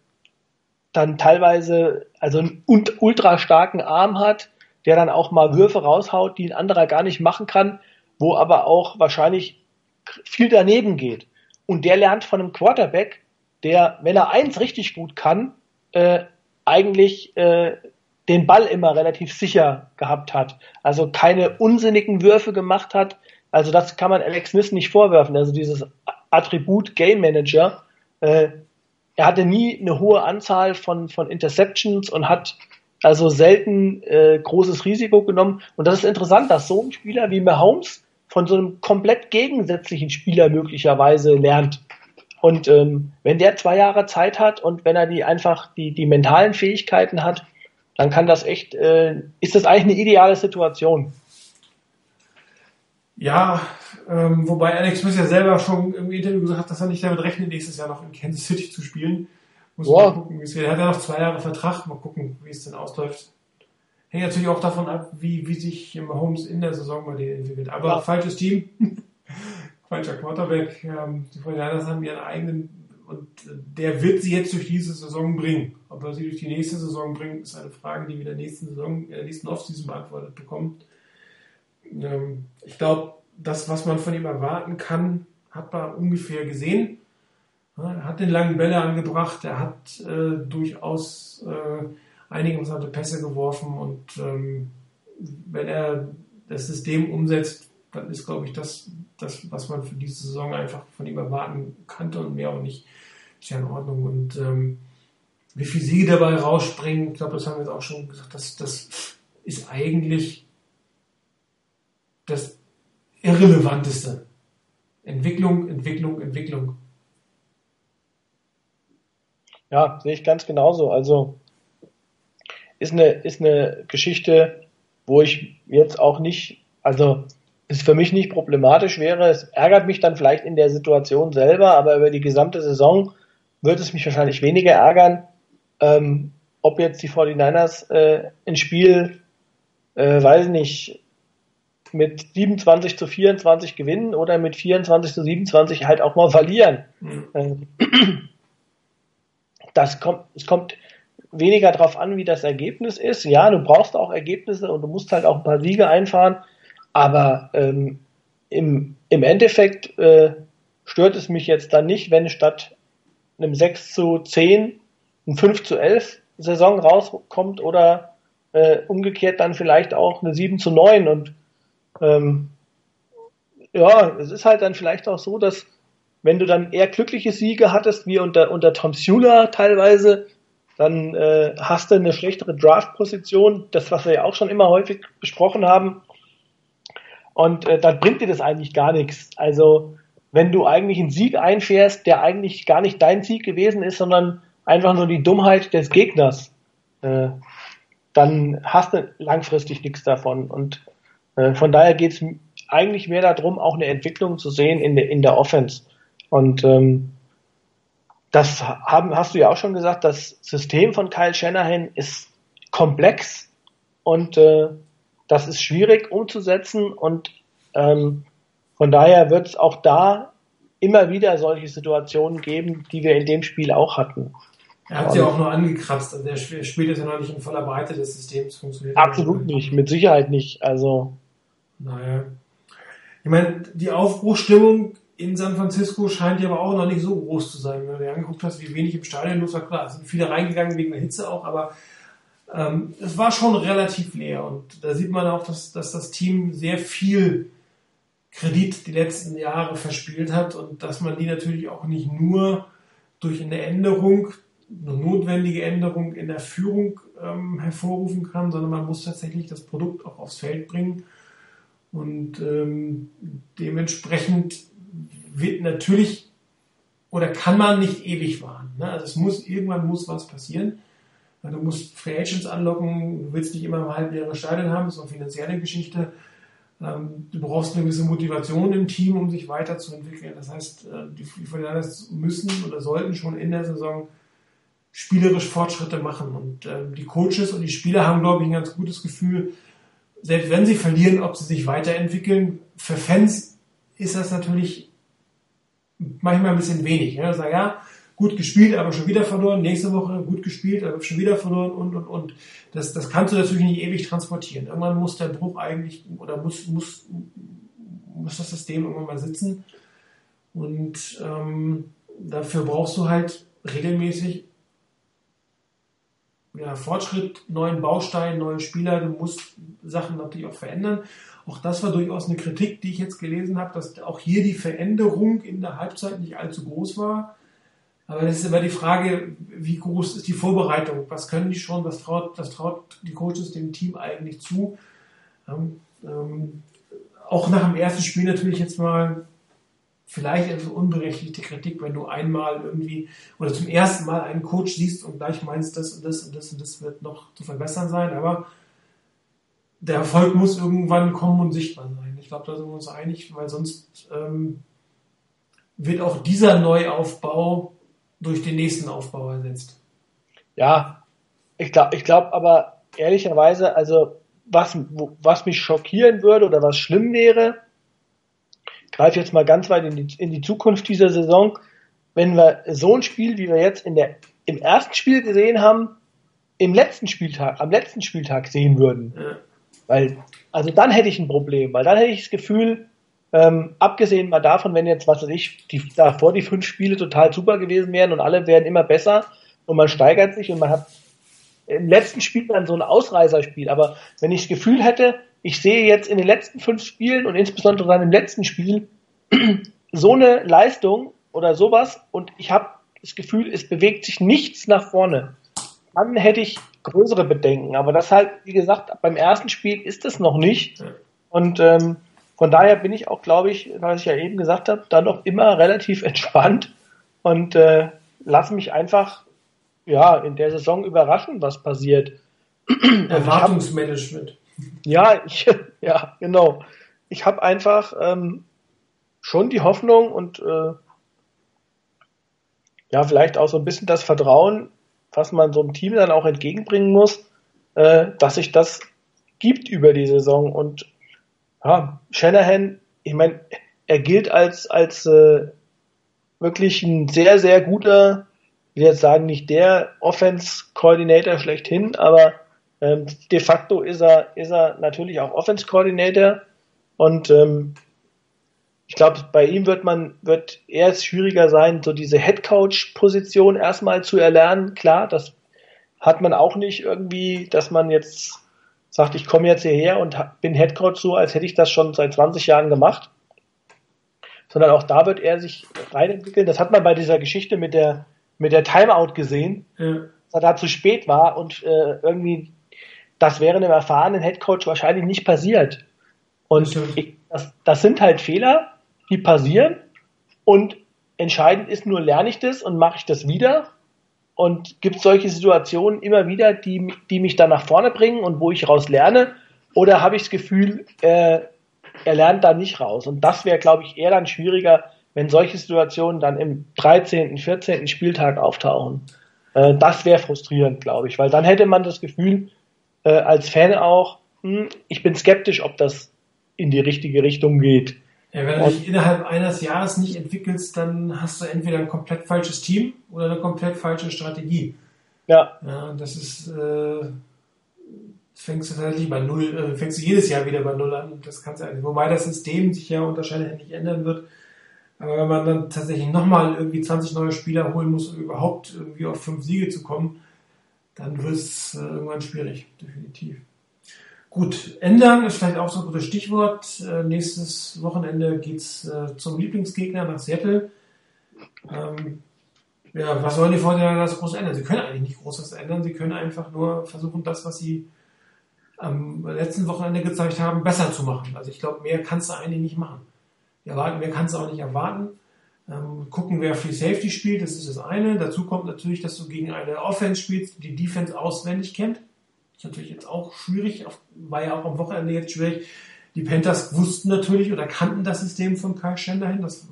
dann teilweise also einen ultra starken Arm hat, der dann auch mal Würfe raushaut, die ein anderer gar nicht machen kann, wo aber auch wahrscheinlich viel daneben geht. Und der lernt von einem Quarterback, der, wenn er eins richtig gut kann, äh, eigentlich äh, den Ball immer relativ sicher gehabt hat. Also keine unsinnigen Würfe gemacht hat. Also das kann man Alex Smith nicht vorwerfen. Also dieses Attribut Game Manager, äh, er hatte nie eine hohe Anzahl von, von Interceptions und hat also selten äh, großes Risiko genommen. Und das ist interessant, dass so ein Spieler wie Mahomes von so einem komplett gegensätzlichen Spieler möglicherweise lernt. Und ähm, wenn der zwei Jahre Zeit hat und wenn er die einfach die, die mentalen Fähigkeiten hat, dann kann das echt, äh, ist das eigentlich eine ideale Situation. Ja, ähm, wobei Alex Smith ja selber schon im Interview gesagt hat, dass er nicht damit rechnet, nächstes Jahr noch in Kansas City zu spielen. Muss wow. mal gucken, wie es wird. Er hat ja noch zwei Jahre Vertrag. Mal gucken, wie es denn ausläuft. hängt natürlich auch davon ab, wie, wie sich Mahomes in der Saison bei denen entwickelt. Aber ja. falsches Team, [LAUGHS] falscher Quarterback. Ähm, die Fortinanders haben ihren eigenen und der wird sie jetzt durch diese Saison bringen. Ob er sie durch die nächste Saison bringt, ist eine Frage, die wir in der nächsten Saison, in der nächsten Offseason beantwortet bekommen. Ähm, ich glaube, das, was man von ihm erwarten kann, hat man ungefähr gesehen. Er hat den langen Bälle angebracht, er hat äh, durchaus äh, einige interessante Pässe geworfen und ähm, wenn er das System umsetzt, dann ist, glaube ich, das, das, was man für diese Saison einfach von ihm erwarten kannte und mehr auch nicht, ist ja in Ordnung. Und ähm, wie viele Siege dabei rausspringen, ich glaube, das haben wir jetzt auch schon gesagt, das, das ist eigentlich das Irrelevanteste. Entwicklung, Entwicklung, Entwicklung. Ja, sehe ich ganz genauso. Also ist eine, ist eine Geschichte, wo ich jetzt auch nicht, also es für mich nicht problematisch wäre. Es ärgert mich dann vielleicht in der Situation selber, aber über die gesamte Saison wird es mich wahrscheinlich weniger ärgern, ähm, ob jetzt die 49ers äh, ein Spiel, äh, weiß nicht, mit 27 zu 24 gewinnen oder mit 24 zu 27 halt auch mal verlieren. Mhm. Ähm, das kommt, es kommt weniger darauf an, wie das Ergebnis ist. Ja, du brauchst auch Ergebnisse und du musst halt auch ein paar Siege einfahren, aber ähm, im, im Endeffekt äh, stört es mich jetzt dann nicht, wenn statt einem 6 zu 10 ein 5 zu 11 Saison rauskommt oder äh, umgekehrt dann vielleicht auch eine 7 zu 9 und ähm, ja, es ist halt dann vielleicht auch so, dass wenn du dann eher glückliche Siege hattest, wie unter, unter Tom Sula teilweise, dann äh, hast du eine schlechtere Draft-Position, das, was wir ja auch schon immer häufig besprochen haben. Und äh, dann bringt dir das eigentlich gar nichts. Also, wenn du eigentlich einen Sieg einfährst, der eigentlich gar nicht dein Sieg gewesen ist, sondern einfach nur die Dummheit des Gegners, äh, dann hast du langfristig nichts davon. Und von daher geht es eigentlich mehr darum, auch eine Entwicklung zu sehen in der, in der Offense. Und ähm, das haben, hast du ja auch schon gesagt, das System von Kyle Shanahan ist komplex und äh, das ist schwierig umzusetzen und ähm, von daher wird es auch da immer wieder solche Situationen geben, die wir in dem Spiel auch hatten. Er hat sie ja auch nur angekratzt, also der spielt jetzt ja noch nicht in voller Breite des Systems funktioniert. Absolut nicht, mit Sicherheit nicht. Also. Naja. Ich meine, die Aufbruchstimmung in San Francisco scheint ja aber auch noch nicht so groß zu sein. Wenn du dir angeguckt hast, wie wenig im Stadion los war, klar, es sind viele reingegangen wegen der Hitze auch, aber ähm, es war schon relativ leer und da sieht man auch, dass, dass das Team sehr viel Kredit die letzten Jahre verspielt hat und dass man die natürlich auch nicht nur durch eine Änderung, eine notwendige Änderung in der Führung ähm, hervorrufen kann, sondern man muss tatsächlich das Produkt auch aufs Feld bringen. Und ähm, dementsprechend wird natürlich oder kann man nicht ewig warten. Ne? Also es muss, irgendwann muss was passieren. Du musst Free Agents anlocken, du willst nicht immer im halbleere Stadion haben, das ist auch finanzielle Geschichte. Ähm, du brauchst eine gewisse Motivation im Team, um sich weiterzuentwickeln. Das heißt, äh, die Fortinanders müssen oder sollten schon in der Saison spielerisch Fortschritte machen. Und ähm, die Coaches und die Spieler haben, glaube ich, ein ganz gutes Gefühl, selbst wenn sie verlieren, ob sie sich weiterentwickeln. Für Fans ist das natürlich manchmal ein bisschen wenig. Ja, sag, ja, gut gespielt, aber schon wieder verloren. Nächste Woche gut gespielt, aber schon wieder verloren und und und. Das, das kannst du natürlich nicht ewig transportieren. Irgendwann muss der Bruch eigentlich oder muss muss muss das System irgendwann mal sitzen. Und ähm, dafür brauchst du halt regelmäßig ja, Fortschritt, neuen Baustein, neue Spieler. Du musst Sachen natürlich auch verändern. Auch das war durchaus eine Kritik, die ich jetzt gelesen habe, dass auch hier die Veränderung in der Halbzeit nicht allzu groß war. Aber das ist immer die Frage, wie groß ist die Vorbereitung? Was können die schon? Was traut, was traut die Coaches dem Team eigentlich zu? Ähm, ähm, auch nach dem ersten Spiel natürlich jetzt mal vielleicht etwas unberechtigte Kritik, wenn du einmal irgendwie oder zum ersten Mal einen Coach siehst und gleich meinst, das und das und das und das wird noch zu verbessern sein. Aber der Erfolg muss irgendwann kommen und sichtbar sein. Ich glaube, da sind wir uns einig, weil sonst ähm, wird auch dieser Neuaufbau durch den nächsten Aufbau ersetzt. Ja, ich glaube ich glaub aber, ehrlicherweise, also was, was mich schockieren würde oder was schlimm wäre, greife jetzt mal ganz weit in die, in die Zukunft dieser Saison, wenn wir so ein Spiel, wie wir jetzt in der, im ersten Spiel gesehen haben, im letzten Spieltag, am letzten Spieltag sehen würden. Ja. Weil, also dann hätte ich ein Problem, weil dann hätte ich das Gefühl, ähm, abgesehen mal davon, wenn jetzt, was weiß ich, die, davor die fünf Spiele total super gewesen wären und alle werden immer besser und man steigert sich und man hat im letzten Spiel dann so ein Ausreißerspiel. Aber wenn ich das Gefühl hätte, ich sehe jetzt in den letzten fünf Spielen und insbesondere dann im letzten Spiel [CLEARS THROAT] so eine Leistung oder sowas und ich habe das Gefühl, es bewegt sich nichts nach vorne, dann hätte ich größere Bedenken. Aber das halt, wie gesagt, beim ersten Spiel ist es noch nicht. Und ähm, von daher bin ich auch, glaube ich, was ich ja eben gesagt habe, dann noch immer relativ entspannt und äh, lasse mich einfach ja in der Saison überraschen, was passiert. [CLEARS THROAT] Erwartungsmanagement. Ja, ich, [LAUGHS] ja, genau. Ich habe einfach ähm, schon die Hoffnung und äh, ja, vielleicht auch so ein bisschen das Vertrauen, was man so einem Team dann auch entgegenbringen muss, äh, dass sich das gibt über die Saison. Und ja, Shanahan, ich meine, er gilt als, als äh, wirklich ein sehr, sehr guter, ich will jetzt sagen, nicht der Offense-Coordinator schlechthin, aber ähm, de facto ist er, ist er natürlich auch Offense-Coordinator und ähm, ich glaube, bei ihm wird man, wird eher es schwieriger sein, so diese Headcoach-Position erstmal zu erlernen. Klar, das hat man auch nicht irgendwie, dass man jetzt sagt, ich komme jetzt hierher und bin Headcoach so, als hätte ich das schon seit 20 Jahren gemacht. Sondern auch da wird er sich reinentwickeln. Das hat man bei dieser Geschichte mit der, mit der Timeout gesehen, ja. dass er da zu spät war und äh, irgendwie das wäre einem erfahrenen Headcoach wahrscheinlich nicht passiert. Und ich, das, das sind halt Fehler, die passieren und entscheidend ist nur, lerne ich das und mache ich das wieder und gibt es solche Situationen immer wieder, die, die mich dann nach vorne bringen und wo ich raus lerne oder habe ich das Gefühl, äh, er lernt da nicht raus und das wäre, glaube ich, eher dann schwieriger, wenn solche Situationen dann im 13., 14. Spieltag auftauchen. Äh, das wäre frustrierend, glaube ich, weil dann hätte man das Gefühl, äh, als Fan auch, hm, ich bin skeptisch, ob das in die richtige Richtung geht. Ja, wenn du dich innerhalb eines Jahres nicht entwickelst, dann hast du entweder ein komplett falsches Team oder eine komplett falsche Strategie. Ja. Ja, das ist, äh, fängst du tatsächlich bei Null, äh, fängst du jedes Jahr wieder bei Null an. Das kannst du eigentlich, wobei das System sich ja wahrscheinlich nicht ändern wird. Aber wenn man dann tatsächlich nochmal irgendwie 20 neue Spieler holen muss, um überhaupt irgendwie auf fünf Siege zu kommen, dann wird es äh, irgendwann schwierig, definitiv. Gut, ändern ist vielleicht auch so ein gutes Stichwort. Äh, nächstes Wochenende geht's äh, zum Lieblingsgegner nach Seattle. Ähm, ja, was sollen die Vorteile das groß ändern? Sie können eigentlich nicht groß was ändern. Sie können einfach nur versuchen, das, was sie am letzten Wochenende gezeigt haben, besser zu machen. Also ich glaube, mehr kannst du eigentlich nicht machen. Ja, mehr kannst du auch nicht erwarten. Ähm, gucken, wer Free Safety spielt, das ist das eine. Dazu kommt natürlich, dass du gegen eine Offense spielst, die Defense auswendig kennt ist natürlich jetzt auch schwierig, war ja auch am Wochenende jetzt schwierig. Die Panthers wussten natürlich oder kannten das System von Karl Schenderhin. Das,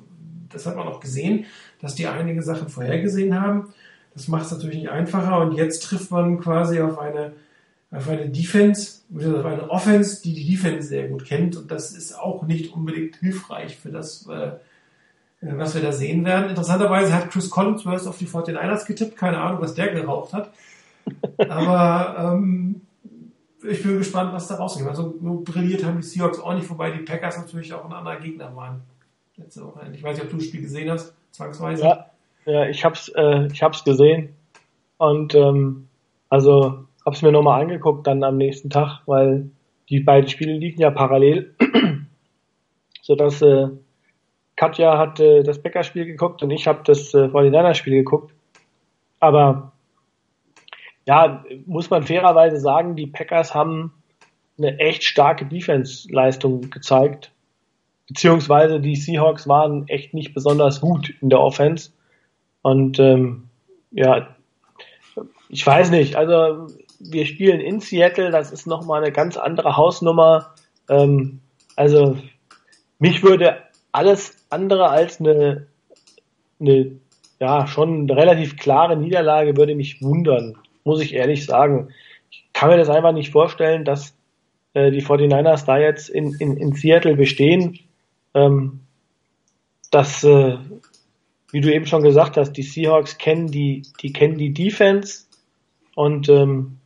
das hat man auch gesehen, dass die einige Sachen vorhergesehen haben. Das macht es natürlich nicht einfacher. Und jetzt trifft man quasi auf eine, auf eine Defense, auf eine Offense, die die Defense sehr gut kennt. Und das ist auch nicht unbedingt hilfreich für das, äh, was wir da sehen werden. Interessanterweise hat Chris Collinsworth auf die 49ers getippt. Keine Ahnung, was der geraucht hat. [LAUGHS] Aber ähm, ich bin gespannt, was da rauskommt. Also so brilliert haben die Seahawks auch nicht, wobei die Packers natürlich auch ein anderer Gegner waren. Letzte Woche. Ich weiß nicht, ob du das Spiel gesehen hast, zwangsweise. Ja, ja ich hab's, äh, ich hab's gesehen. Und ähm, also hab's mir nochmal angeguckt dann am nächsten Tag, weil die beiden Spiele liegen ja parallel. [CLEARS THROAT] sodass äh, Katja hat äh, das Bäckerspiel geguckt und ich habe das äh, 49 Spiel geguckt. Aber ja, muss man fairerweise sagen, die Packers haben eine echt starke Defense-Leistung gezeigt. Beziehungsweise die Seahawks waren echt nicht besonders gut in der Offense. Und ähm, ja, ich weiß nicht, also wir spielen in Seattle, das ist nochmal eine ganz andere Hausnummer. Ähm, also mich würde alles andere als eine, eine ja, schon relativ klare Niederlage würde mich wundern muss ich ehrlich sagen. Ich kann mir das einfach nicht vorstellen, dass äh, die 49ers da jetzt in, in, in Seattle bestehen. Ähm, dass, äh, wie du eben schon gesagt hast, die Seahawks kennen die, die kennen die Defense und ähm,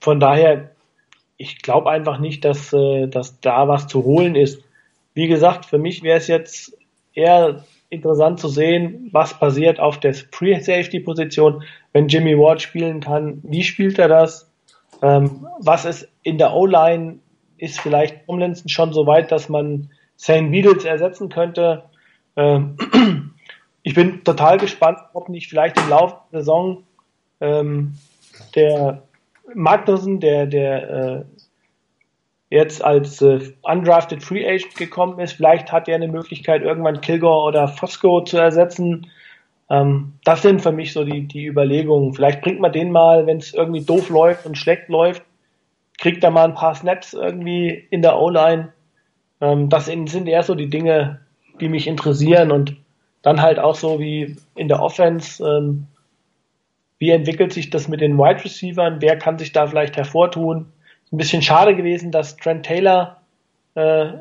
von daher, ich glaube einfach nicht, dass, äh, dass da was zu holen ist. Wie gesagt, für mich wäre es jetzt eher interessant zu sehen, was passiert auf der Pre-Safety-Position, wenn Jimmy Ward spielen kann. Wie spielt er das? Ähm, was ist in der O-Line? Ist vielleicht Tomlinson schon so weit, dass man St. Beatles ersetzen könnte? Ähm, [CLEARS THROAT] ich bin total gespannt, ob nicht vielleicht im Laufe der Saison ähm, der Magnussen, der, der äh, jetzt als äh, undrafted Free Agent gekommen ist. Vielleicht hat er eine Möglichkeit, irgendwann Kilgore oder Fosco zu ersetzen. Ähm, das sind für mich so die, die Überlegungen. Vielleicht bringt man den mal, wenn es irgendwie doof läuft und schlecht läuft, kriegt er mal ein paar Snaps irgendwie in der O-Line. Ähm, das sind eher so die Dinge, die mich interessieren und dann halt auch so wie in der Offense, ähm, wie entwickelt sich das mit den Wide Receivers? Wer kann sich da vielleicht hervortun? Ein bisschen schade gewesen, dass Trent Taylor äh,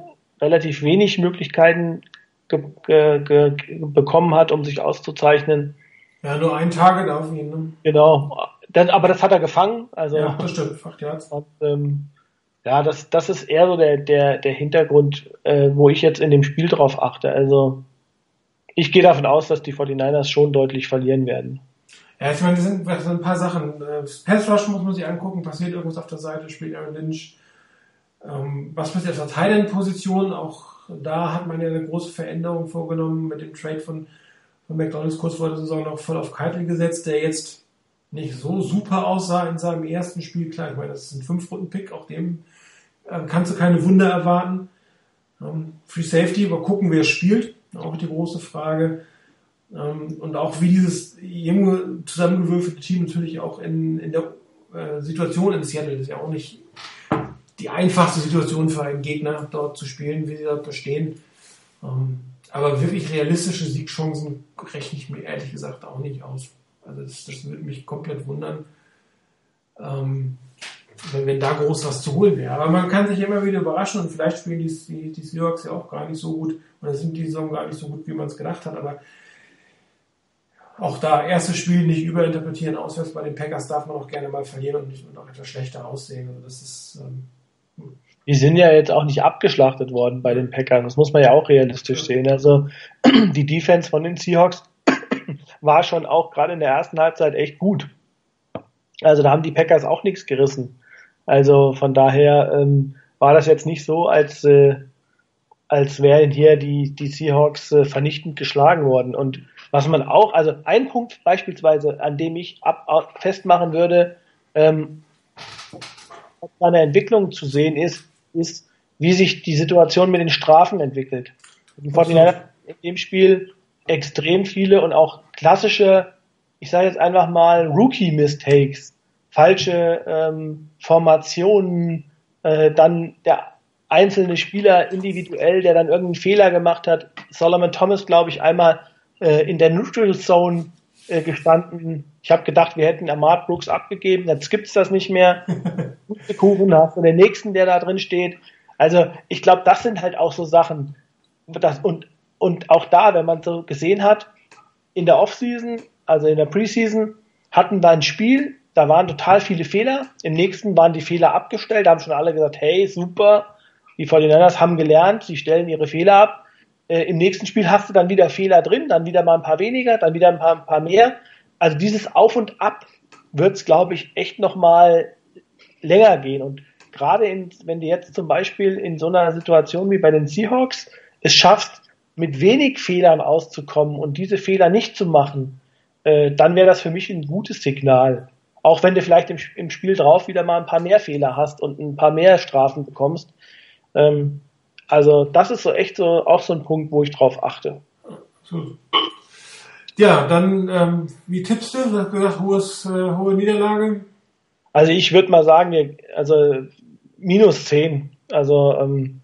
relativ wenig Möglichkeiten bekommen hat, um sich auszuzeichnen. Ja, nur ein Target auf ihn. Ne? Genau. Das, aber das hat er gefangen. Also, ja, das stimmt. Acht Yards. Und, ähm, ja, das, das ist eher so der, der, der Hintergrund, äh, wo ich jetzt in dem Spiel drauf achte. Also ich gehe davon aus, dass die 49ers schon deutlich verlieren werden. Ja, ich meine, das sind, das sind ein paar Sachen. Äh, Pass Rush muss man sich angucken, passiert irgendwas auf der Seite, spielt Aaron Lynch. Ähm, was passiert auf der Thailand-Position? Auch da hat man ja eine große Veränderung vorgenommen mit dem Trade von, von McDonalds kurz vor der Saison noch voll auf Keitel gesetzt, der jetzt nicht so super aussah in seinem ersten Spiel. Klar, ich meine, das ist ein Fünf-Runden-Pick, auch dem äh, kannst du keine Wunder erwarten. Ähm, Free Safety, aber gucken, wer spielt. Auch die große Frage. Ähm, und auch wie dieses junge, zusammengewürfelte Team natürlich auch in, in der äh, Situation in Seattle ist ja auch nicht die einfachste Situation für einen Gegner dort zu spielen, wie sie dort stehen. Ähm, aber wirklich realistische Siegchancen rechne ich mir ehrlich gesagt auch nicht aus. Also das, das würde mich komplett wundern, ähm, wenn, wenn da groß was zu holen wäre. Aber man kann sich immer wieder überraschen und vielleicht spielen die, die, die Seahawks ja auch gar nicht so gut oder sind die Saison gar nicht so gut, wie man es gedacht hat. Aber auch da erstes Spiel nicht überinterpretieren. Auswärts bei den Packers darf man auch gerne mal verlieren und, nicht, und auch etwas schlechter aussehen. Also das ist, ähm, die sind ja jetzt auch nicht abgeschlachtet worden bei den Packers. Das muss man ja auch realistisch sehen. Also [CLEARS THROAT] die Defense von den Seahawks [CLEARS THROAT] war schon auch gerade in der ersten Halbzeit echt gut. Also da haben die Packers auch nichts gerissen. Also von daher ähm, war das jetzt nicht so, als äh, als wären hier die die Seahawks äh, vernichtend geschlagen worden. Und was man auch, also ein Punkt beispielsweise, an dem ich ab, festmachen würde, ähm, da eine Entwicklung zu sehen ist, ist, wie sich die Situation mit den Strafen entwickelt. Die 49 in dem Spiel extrem viele und auch klassische, ich sage jetzt einfach mal Rookie-Mistakes, falsche ähm, Formationen, äh, dann der einzelne Spieler individuell, der dann irgendeinen Fehler gemacht hat. Solomon Thomas, glaube ich, einmal äh, in der Neutral Zone äh, gestanden. Ich habe gedacht, wir hätten Ahmad Brooks abgegeben, jetzt gibt's das nicht mehr. [LAUGHS] Gute Kuchen, hast du den nächsten, der da drin steht. Also ich glaube, das sind halt auch so Sachen. Das, und, und auch da, wenn man so gesehen hat, in der Offseason, also in der Preseason, hatten wir ein Spiel, da waren total viele Fehler. Im nächsten waren die Fehler abgestellt, da haben schon alle gesagt, hey, super, die 49ers haben gelernt, sie stellen ihre Fehler ab äh, Im nächsten Spiel hast du dann wieder Fehler drin, dann wieder mal ein paar weniger, dann wieder ein paar, ein paar mehr. Also dieses Auf und Ab wird es, glaube ich, echt noch mal länger gehen. Und gerade in, wenn du jetzt zum Beispiel in so einer Situation wie bei den Seahawks es schaffst, mit wenig Fehlern auszukommen und diese Fehler nicht zu machen, äh, dann wäre das für mich ein gutes Signal. Auch wenn du vielleicht im, im, Spiel drauf wieder mal ein paar mehr Fehler hast und ein paar mehr Strafen bekommst. Ähm, also das ist so echt so auch so ein Punkt, wo ich drauf achte. Ja, dann ähm, wie tippst du? Du hast gesagt, hohes, äh, hohe Niederlage. Also ich würde mal sagen, also minus 10. Also ähm,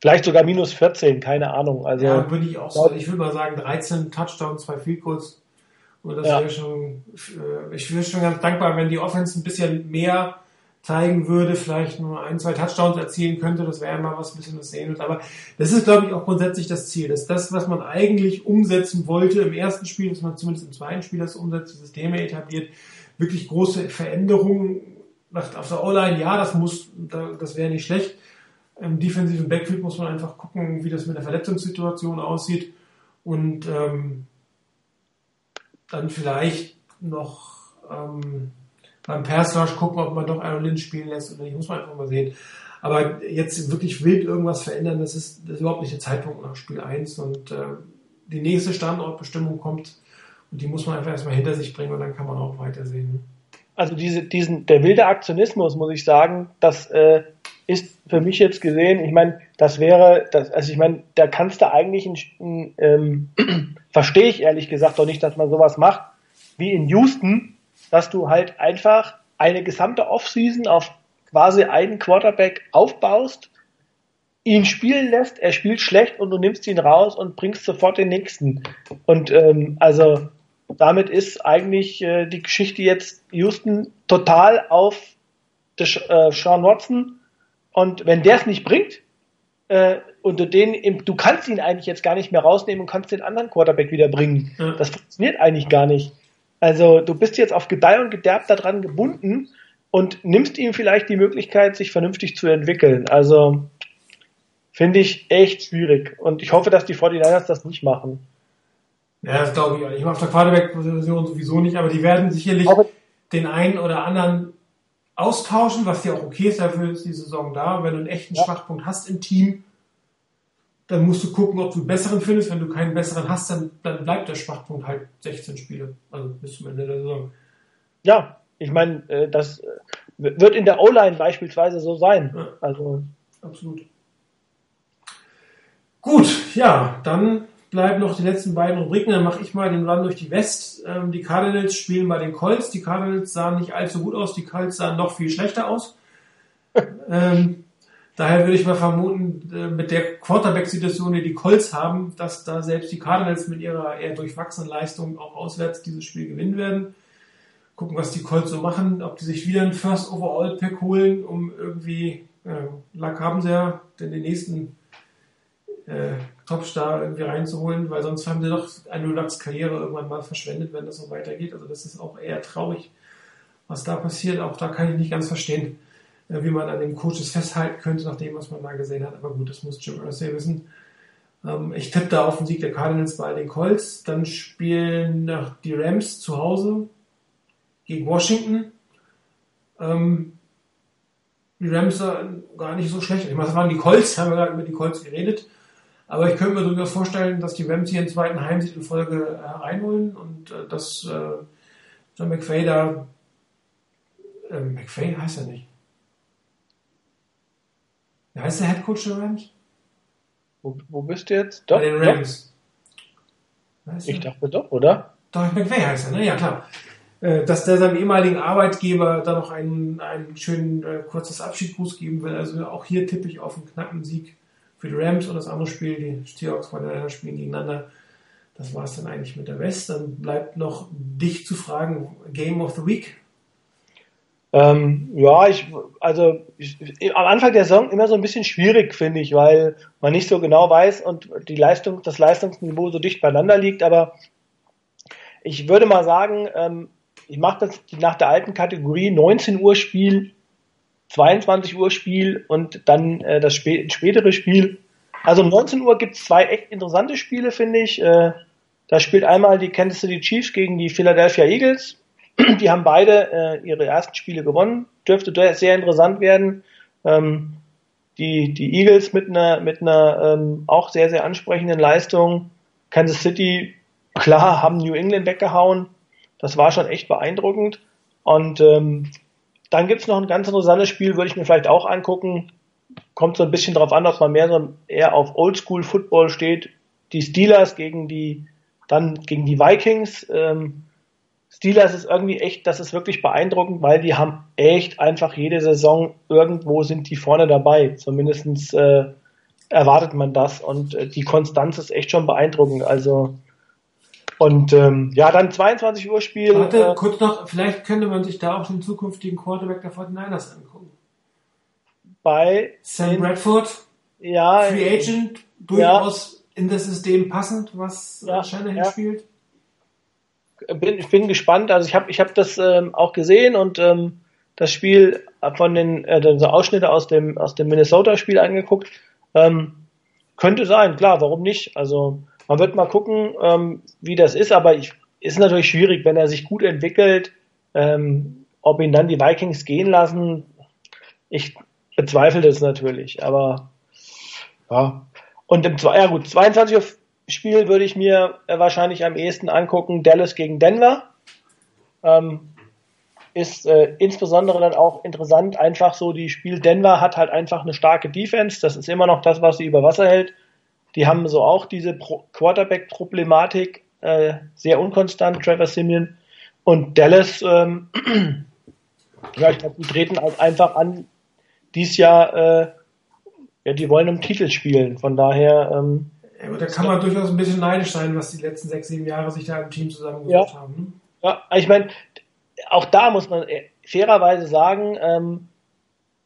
vielleicht sogar minus 14, keine Ahnung. Also ja, würde ich auch sagen. Ich würde mal sagen 13 Touchdowns, zwei Field Goals Und das ja. wäre schon, äh, ich wäre schon ganz dankbar, wenn die Offense ein bisschen mehr zeigen würde, vielleicht nur ein, zwei Touchdowns erzielen könnte, das wäre mal was ein bisschen das sehen. Aber das ist, glaube ich, auch grundsätzlich das Ziel, dass das, was man eigentlich umsetzen wollte im ersten Spiel, dass man zumindest im zweiten Spiel das umsetzt, Systeme etabliert, wirklich große Veränderungen auf der O-Line, ja, das muss, das wäre nicht schlecht. Im defensiven Backfield muss man einfach gucken, wie das mit der Verletzungssituation aussieht und ähm, dann vielleicht noch ähm, beim Rush gucken, ob man doch Aaron Lynch spielen lässt oder nicht, muss man einfach mal sehen. Aber jetzt wirklich wild irgendwas verändern, das ist, das ist überhaupt nicht der Zeitpunkt nach Spiel 1 und äh, die nächste Standortbestimmung kommt und die muss man einfach erstmal hinter sich bringen und dann kann man auch weitersehen. Also diese, diesen, der wilde Aktionismus, muss ich sagen, das äh, ist für mich jetzt gesehen, ich meine, das wäre, das, also ich meine, da kannst du eigentlich, ein, ähm, [CLEARS THROAT] verstehe ich ehrlich gesagt doch nicht, dass man sowas macht, wie in Houston, dass du halt einfach eine gesamte Offseason auf quasi einen Quarterback aufbaust, ihn spielen lässt, er spielt schlecht und du nimmst ihn raus und bringst sofort den nächsten. Und ähm, also damit ist eigentlich äh, die Geschichte jetzt Houston total auf des, äh, Sean Watson. Und wenn der es nicht bringt, äh, und du den, du kannst ihn eigentlich jetzt gar nicht mehr rausnehmen und kannst den anderen Quarterback wieder bringen. Das funktioniert eigentlich gar nicht. Also du bist jetzt auf Gedeih und Gederb daran gebunden und nimmst ihm vielleicht die Möglichkeit, sich vernünftig zu entwickeln. Also finde ich echt schwierig. Und ich hoffe, dass die 49ers das nicht machen. Ja, das glaube ich auch nicht. Auf der Quarterback-Position sowieso nicht, aber die werden sicherlich auch den einen oder anderen austauschen, was ja auch okay ist, dafür ist die Saison da. Wenn du einen echten ja. Schwachpunkt hast im Team, dann musst du gucken, ob du einen besseren findest. Wenn du keinen besseren hast, dann, dann bleibt der Schwachpunkt halt 16 Spiele, also bis zum Ende der Saison. Ja, ich meine, äh, das äh, wird in der O-Line beispielsweise so sein. Ja, also absolut. Gut, ja, dann bleiben noch die letzten beiden Rubriken. Dann mache ich mal den Run durch die West. Ähm, die Cardinals spielen bei den Colts. Die Cardinals sahen nicht allzu gut aus. Die Colts sahen noch viel schlechter aus. [LAUGHS] ähm, Daher würde ich mal vermuten, äh, mit der Quarterback-Situation, die die Colts haben, dass da selbst die Cardinals mit ihrer eher durchwachsenen Leistung auch auswärts dieses Spiel gewinnen werden. Gucken, was die Colts so machen, ob die sich wieder einen First Overall Pack holen, um irgendwie, äh, Lack haben sie ja, denn den nächsten äh, Topstar irgendwie reinzuholen, weil sonst haben sie doch Andrew Lucks Karriere irgendwann mal verschwendet, wenn das so weitergeht. Also das ist auch eher traurig, was da passiert. Auch da kann ich nicht ganz verstehen wie man an den Coaches festhalten könnte, nach dem, was man da gesehen hat. Aber gut, das muss Jim Irsay wissen. Ähm, ich tippe da auf den Sieg der Cardinals bei den Colts. Dann spielen die Rams zu Hause gegen Washington. Ähm, die Rams waren gar nicht so schlecht. Ich meine, das waren die Colts, [LAUGHS] haben wir gerade über die Colts geredet. Aber ich könnte mir durchaus vorstellen, dass die Rams hier einen zweiten Heimsieg in Folge äh, reinholen und äh, dass äh, John McVay da äh, McVay heißt er nicht. Wer heißt der Head Coach der Rams? Wo, wo bist du jetzt? Doch, Bei den Rams. Ich dachte doch, oder? Doch, McVay heißt er, ne? Ja, klar. Äh, dass der seinem ehemaligen Arbeitgeber da noch einen, einen schönen äh, kurzes Abschiedsgruß geben will. Also auch hier tippe ich auf einen knappen Sieg für die Rams und das andere Spiel, die Seahawks voneinander spielen gegeneinander. Das war es dann eigentlich mit der West. Dann bleibt noch dich zu fragen, Game of the Week. Ähm, ja, ich, also ich, am Anfang der Saison immer so ein bisschen schwierig, finde ich, weil man nicht so genau weiß und die Leistung, das Leistungsniveau so dicht beieinander liegt, aber ich würde mal sagen, ähm, ich mache das nach der alten Kategorie 19 Uhr Spiel, 22 Uhr Spiel und dann äh, das spä spätere Spiel. Also um 19 Uhr gibt es zwei echt interessante Spiele, finde ich. Äh, da spielt einmal die Kansas City Chiefs gegen die Philadelphia Eagles die haben beide äh, ihre ersten Spiele gewonnen. Dürfte sehr interessant werden. Ähm, die, die Eagles mit einer, mit einer ähm, auch sehr, sehr ansprechenden Leistung. Kansas City, klar, haben New England weggehauen. Das war schon echt beeindruckend. Und ähm, dann gibt's noch ein ganz interessantes Spiel, würde ich mir vielleicht auch angucken. Kommt so ein bisschen darauf an, ob man mehr so eher auf Oldschool Football steht. Die Steelers gegen die, dann gegen die Vikings. Ähm, Steelers ist irgendwie echt, das ist wirklich beeindruckend, weil die haben echt einfach jede Saison irgendwo sind die vorne dabei. Zumindestens äh, erwartet man das und äh, die Konstanz ist echt schon beeindruckend. Also Und ähm, ja, dann 22 Uhr Spiel. Warte, äh, kurz noch, vielleicht könnte man sich da auch den zukünftigen Quarterback der 49ers angucken. Bei Sam Bradford, ja, Free Agent, durchaus ja. in das System passend, was ja, Shanahan ja. spielt. Bin, ich bin gespannt. Also ich habe ich hab das ähm, auch gesehen und ähm, das Spiel von den äh, so Ausschnitte aus dem aus dem Minnesota-Spiel angeguckt. Ähm, könnte sein, klar, warum nicht? Also man wird mal gucken, ähm, wie das ist, aber ich, ist natürlich schwierig, wenn er sich gut entwickelt, ähm, ob ihn dann die Vikings gehen lassen. Ich bezweifle das natürlich, aber ja. Und im ja gut, 22 Uhr Spiel würde ich mir äh, wahrscheinlich am ehesten angucken, Dallas gegen Denver. Ähm, ist äh, insbesondere dann auch interessant, einfach so die Spiel Denver hat halt einfach eine starke Defense, das ist immer noch das, was sie über Wasser hält. Die haben so auch diese Quarterback-Problematik, äh, sehr unkonstant, Trevor Simeon. Und Dallas, ähm, [CLEARS THROAT] ja, ich glaube, die treten halt einfach an, dies Jahr, äh, ja, die wollen um Titel spielen. Von daher. Ähm, ja, da kann man durchaus ein bisschen neidisch sein, was die letzten sechs, sieben Jahre sich da im Team zusammengesucht ja. haben. Ja, ich meine, auch da muss man äh, fairerweise sagen, ähm,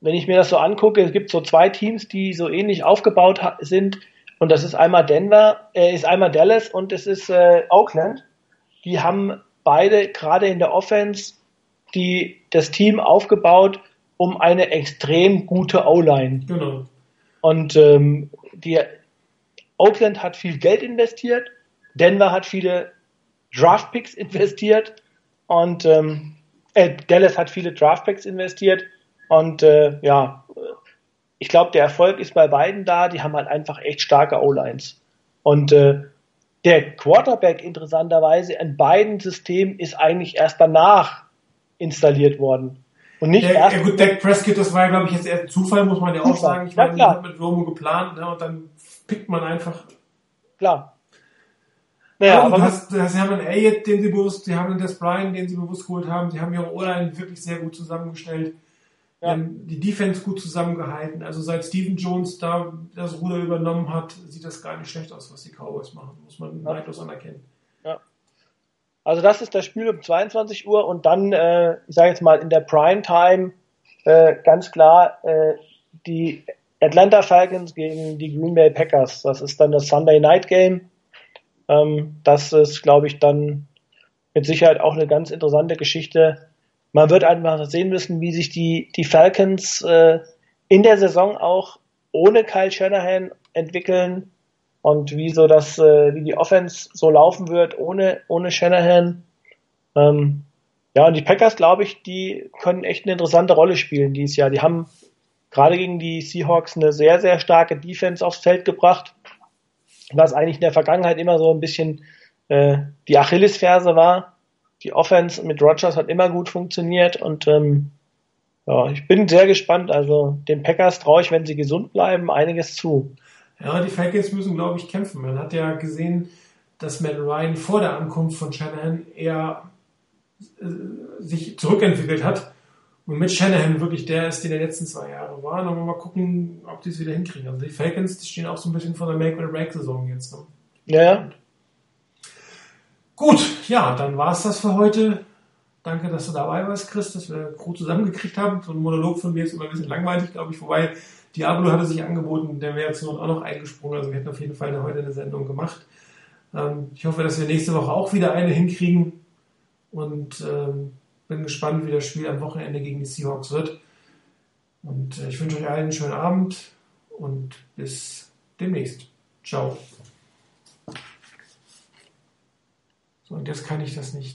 wenn ich mir das so angucke, es gibt so zwei Teams, die so ähnlich aufgebaut sind. Und das ist einmal Denver, äh, ist einmal Dallas und es ist äh, Oakland. Die haben beide gerade in der Offense die, das Team aufgebaut um eine extrem gute O-Line. Genau. Und ähm, die Oakland hat viel Geld investiert, Denver hat viele Draftpicks investiert und ähm, äh, Dallas hat viele Draftpicks investiert und äh, ja, ich glaube, der Erfolg ist bei beiden da. Die haben halt einfach echt starke O-Lines. Und äh, der Quarterback interessanterweise in beiden Systemen ist eigentlich erst danach installiert worden. Und nicht der, erst. Ja, gut, Dak Prescott, das war ja, glaube ich, jetzt eher ein Zufall, muss man ja auch sagen. Ich ja, meine, mit Romo geplant, ne, und dann pickt man einfach. Klar. Naja, aber das, das, sie haben einen Elliott, den sie bewusst, sie haben einen Des Bryant, den sie bewusst geholt haben, sie haben ihre O-Line wirklich sehr gut zusammengestellt ja. die Defense gut zusammengehalten. Also seit Steven Jones da das Ruder übernommen hat, sieht das gar nicht schlecht aus, was die Cowboys machen. Muss man ja. neidlos anerkennen. Ja. Also das ist das Spiel um 22 Uhr und dann, äh, ich sage jetzt mal in der Primetime äh, ganz klar äh, die Atlanta Falcons gegen die Green Bay Packers. Das ist dann das Sunday Night Game. Ähm, das ist, glaube ich, dann mit Sicherheit auch eine ganz interessante Geschichte man wird einfach sehen müssen, wie sich die, die Falcons äh, in der Saison auch ohne Kyle Shanahan entwickeln und wie so das, äh, wie die Offense so laufen wird ohne, ohne Shanahan. Ähm, ja, und die Packers, glaube ich, die können echt eine interessante Rolle spielen dieses Jahr. Die haben gerade gegen die Seahawks eine sehr, sehr starke Defense aufs Feld gebracht, was eigentlich in der Vergangenheit immer so ein bisschen äh, die Achillesferse war die Offense mit Rogers hat immer gut funktioniert und ähm, ja, ich bin sehr gespannt. Also den Packers traue ich, wenn sie gesund bleiben, einiges zu. Ja, die Falcons müssen, glaube ich, kämpfen. Man hat ja gesehen, dass Matt Ryan vor der Ankunft von Shanahan eher äh, sich zurückentwickelt hat und mit Shanahan wirklich der ist, der die letzten zwei Jahre war. Und dann mal gucken, ob die es wieder hinkriegen. Also die Falcons die stehen auch so ein bisschen vor der Make-or-Break-Saison jetzt. Ne? Ja, Gut, ja, dann war es das für heute. Danke, dass du dabei warst, Chris, dass wir gut zusammengekriegt haben. So ein Monolog von mir ist immer ein bisschen langweilig, glaube ich. Wobei Diablo hatte sich angeboten, der wäre jetzt auch noch eingesprungen. Also wir hätten auf jeden Fall heute eine Sendung gemacht. Ähm, ich hoffe, dass wir nächste Woche auch wieder eine hinkriegen. Und ähm, bin gespannt, wie das Spiel am Wochenende gegen die Seahawks wird. Und äh, ich wünsche euch allen einen schönen Abend und bis demnächst. Ciao. So, und jetzt kann ich das nicht.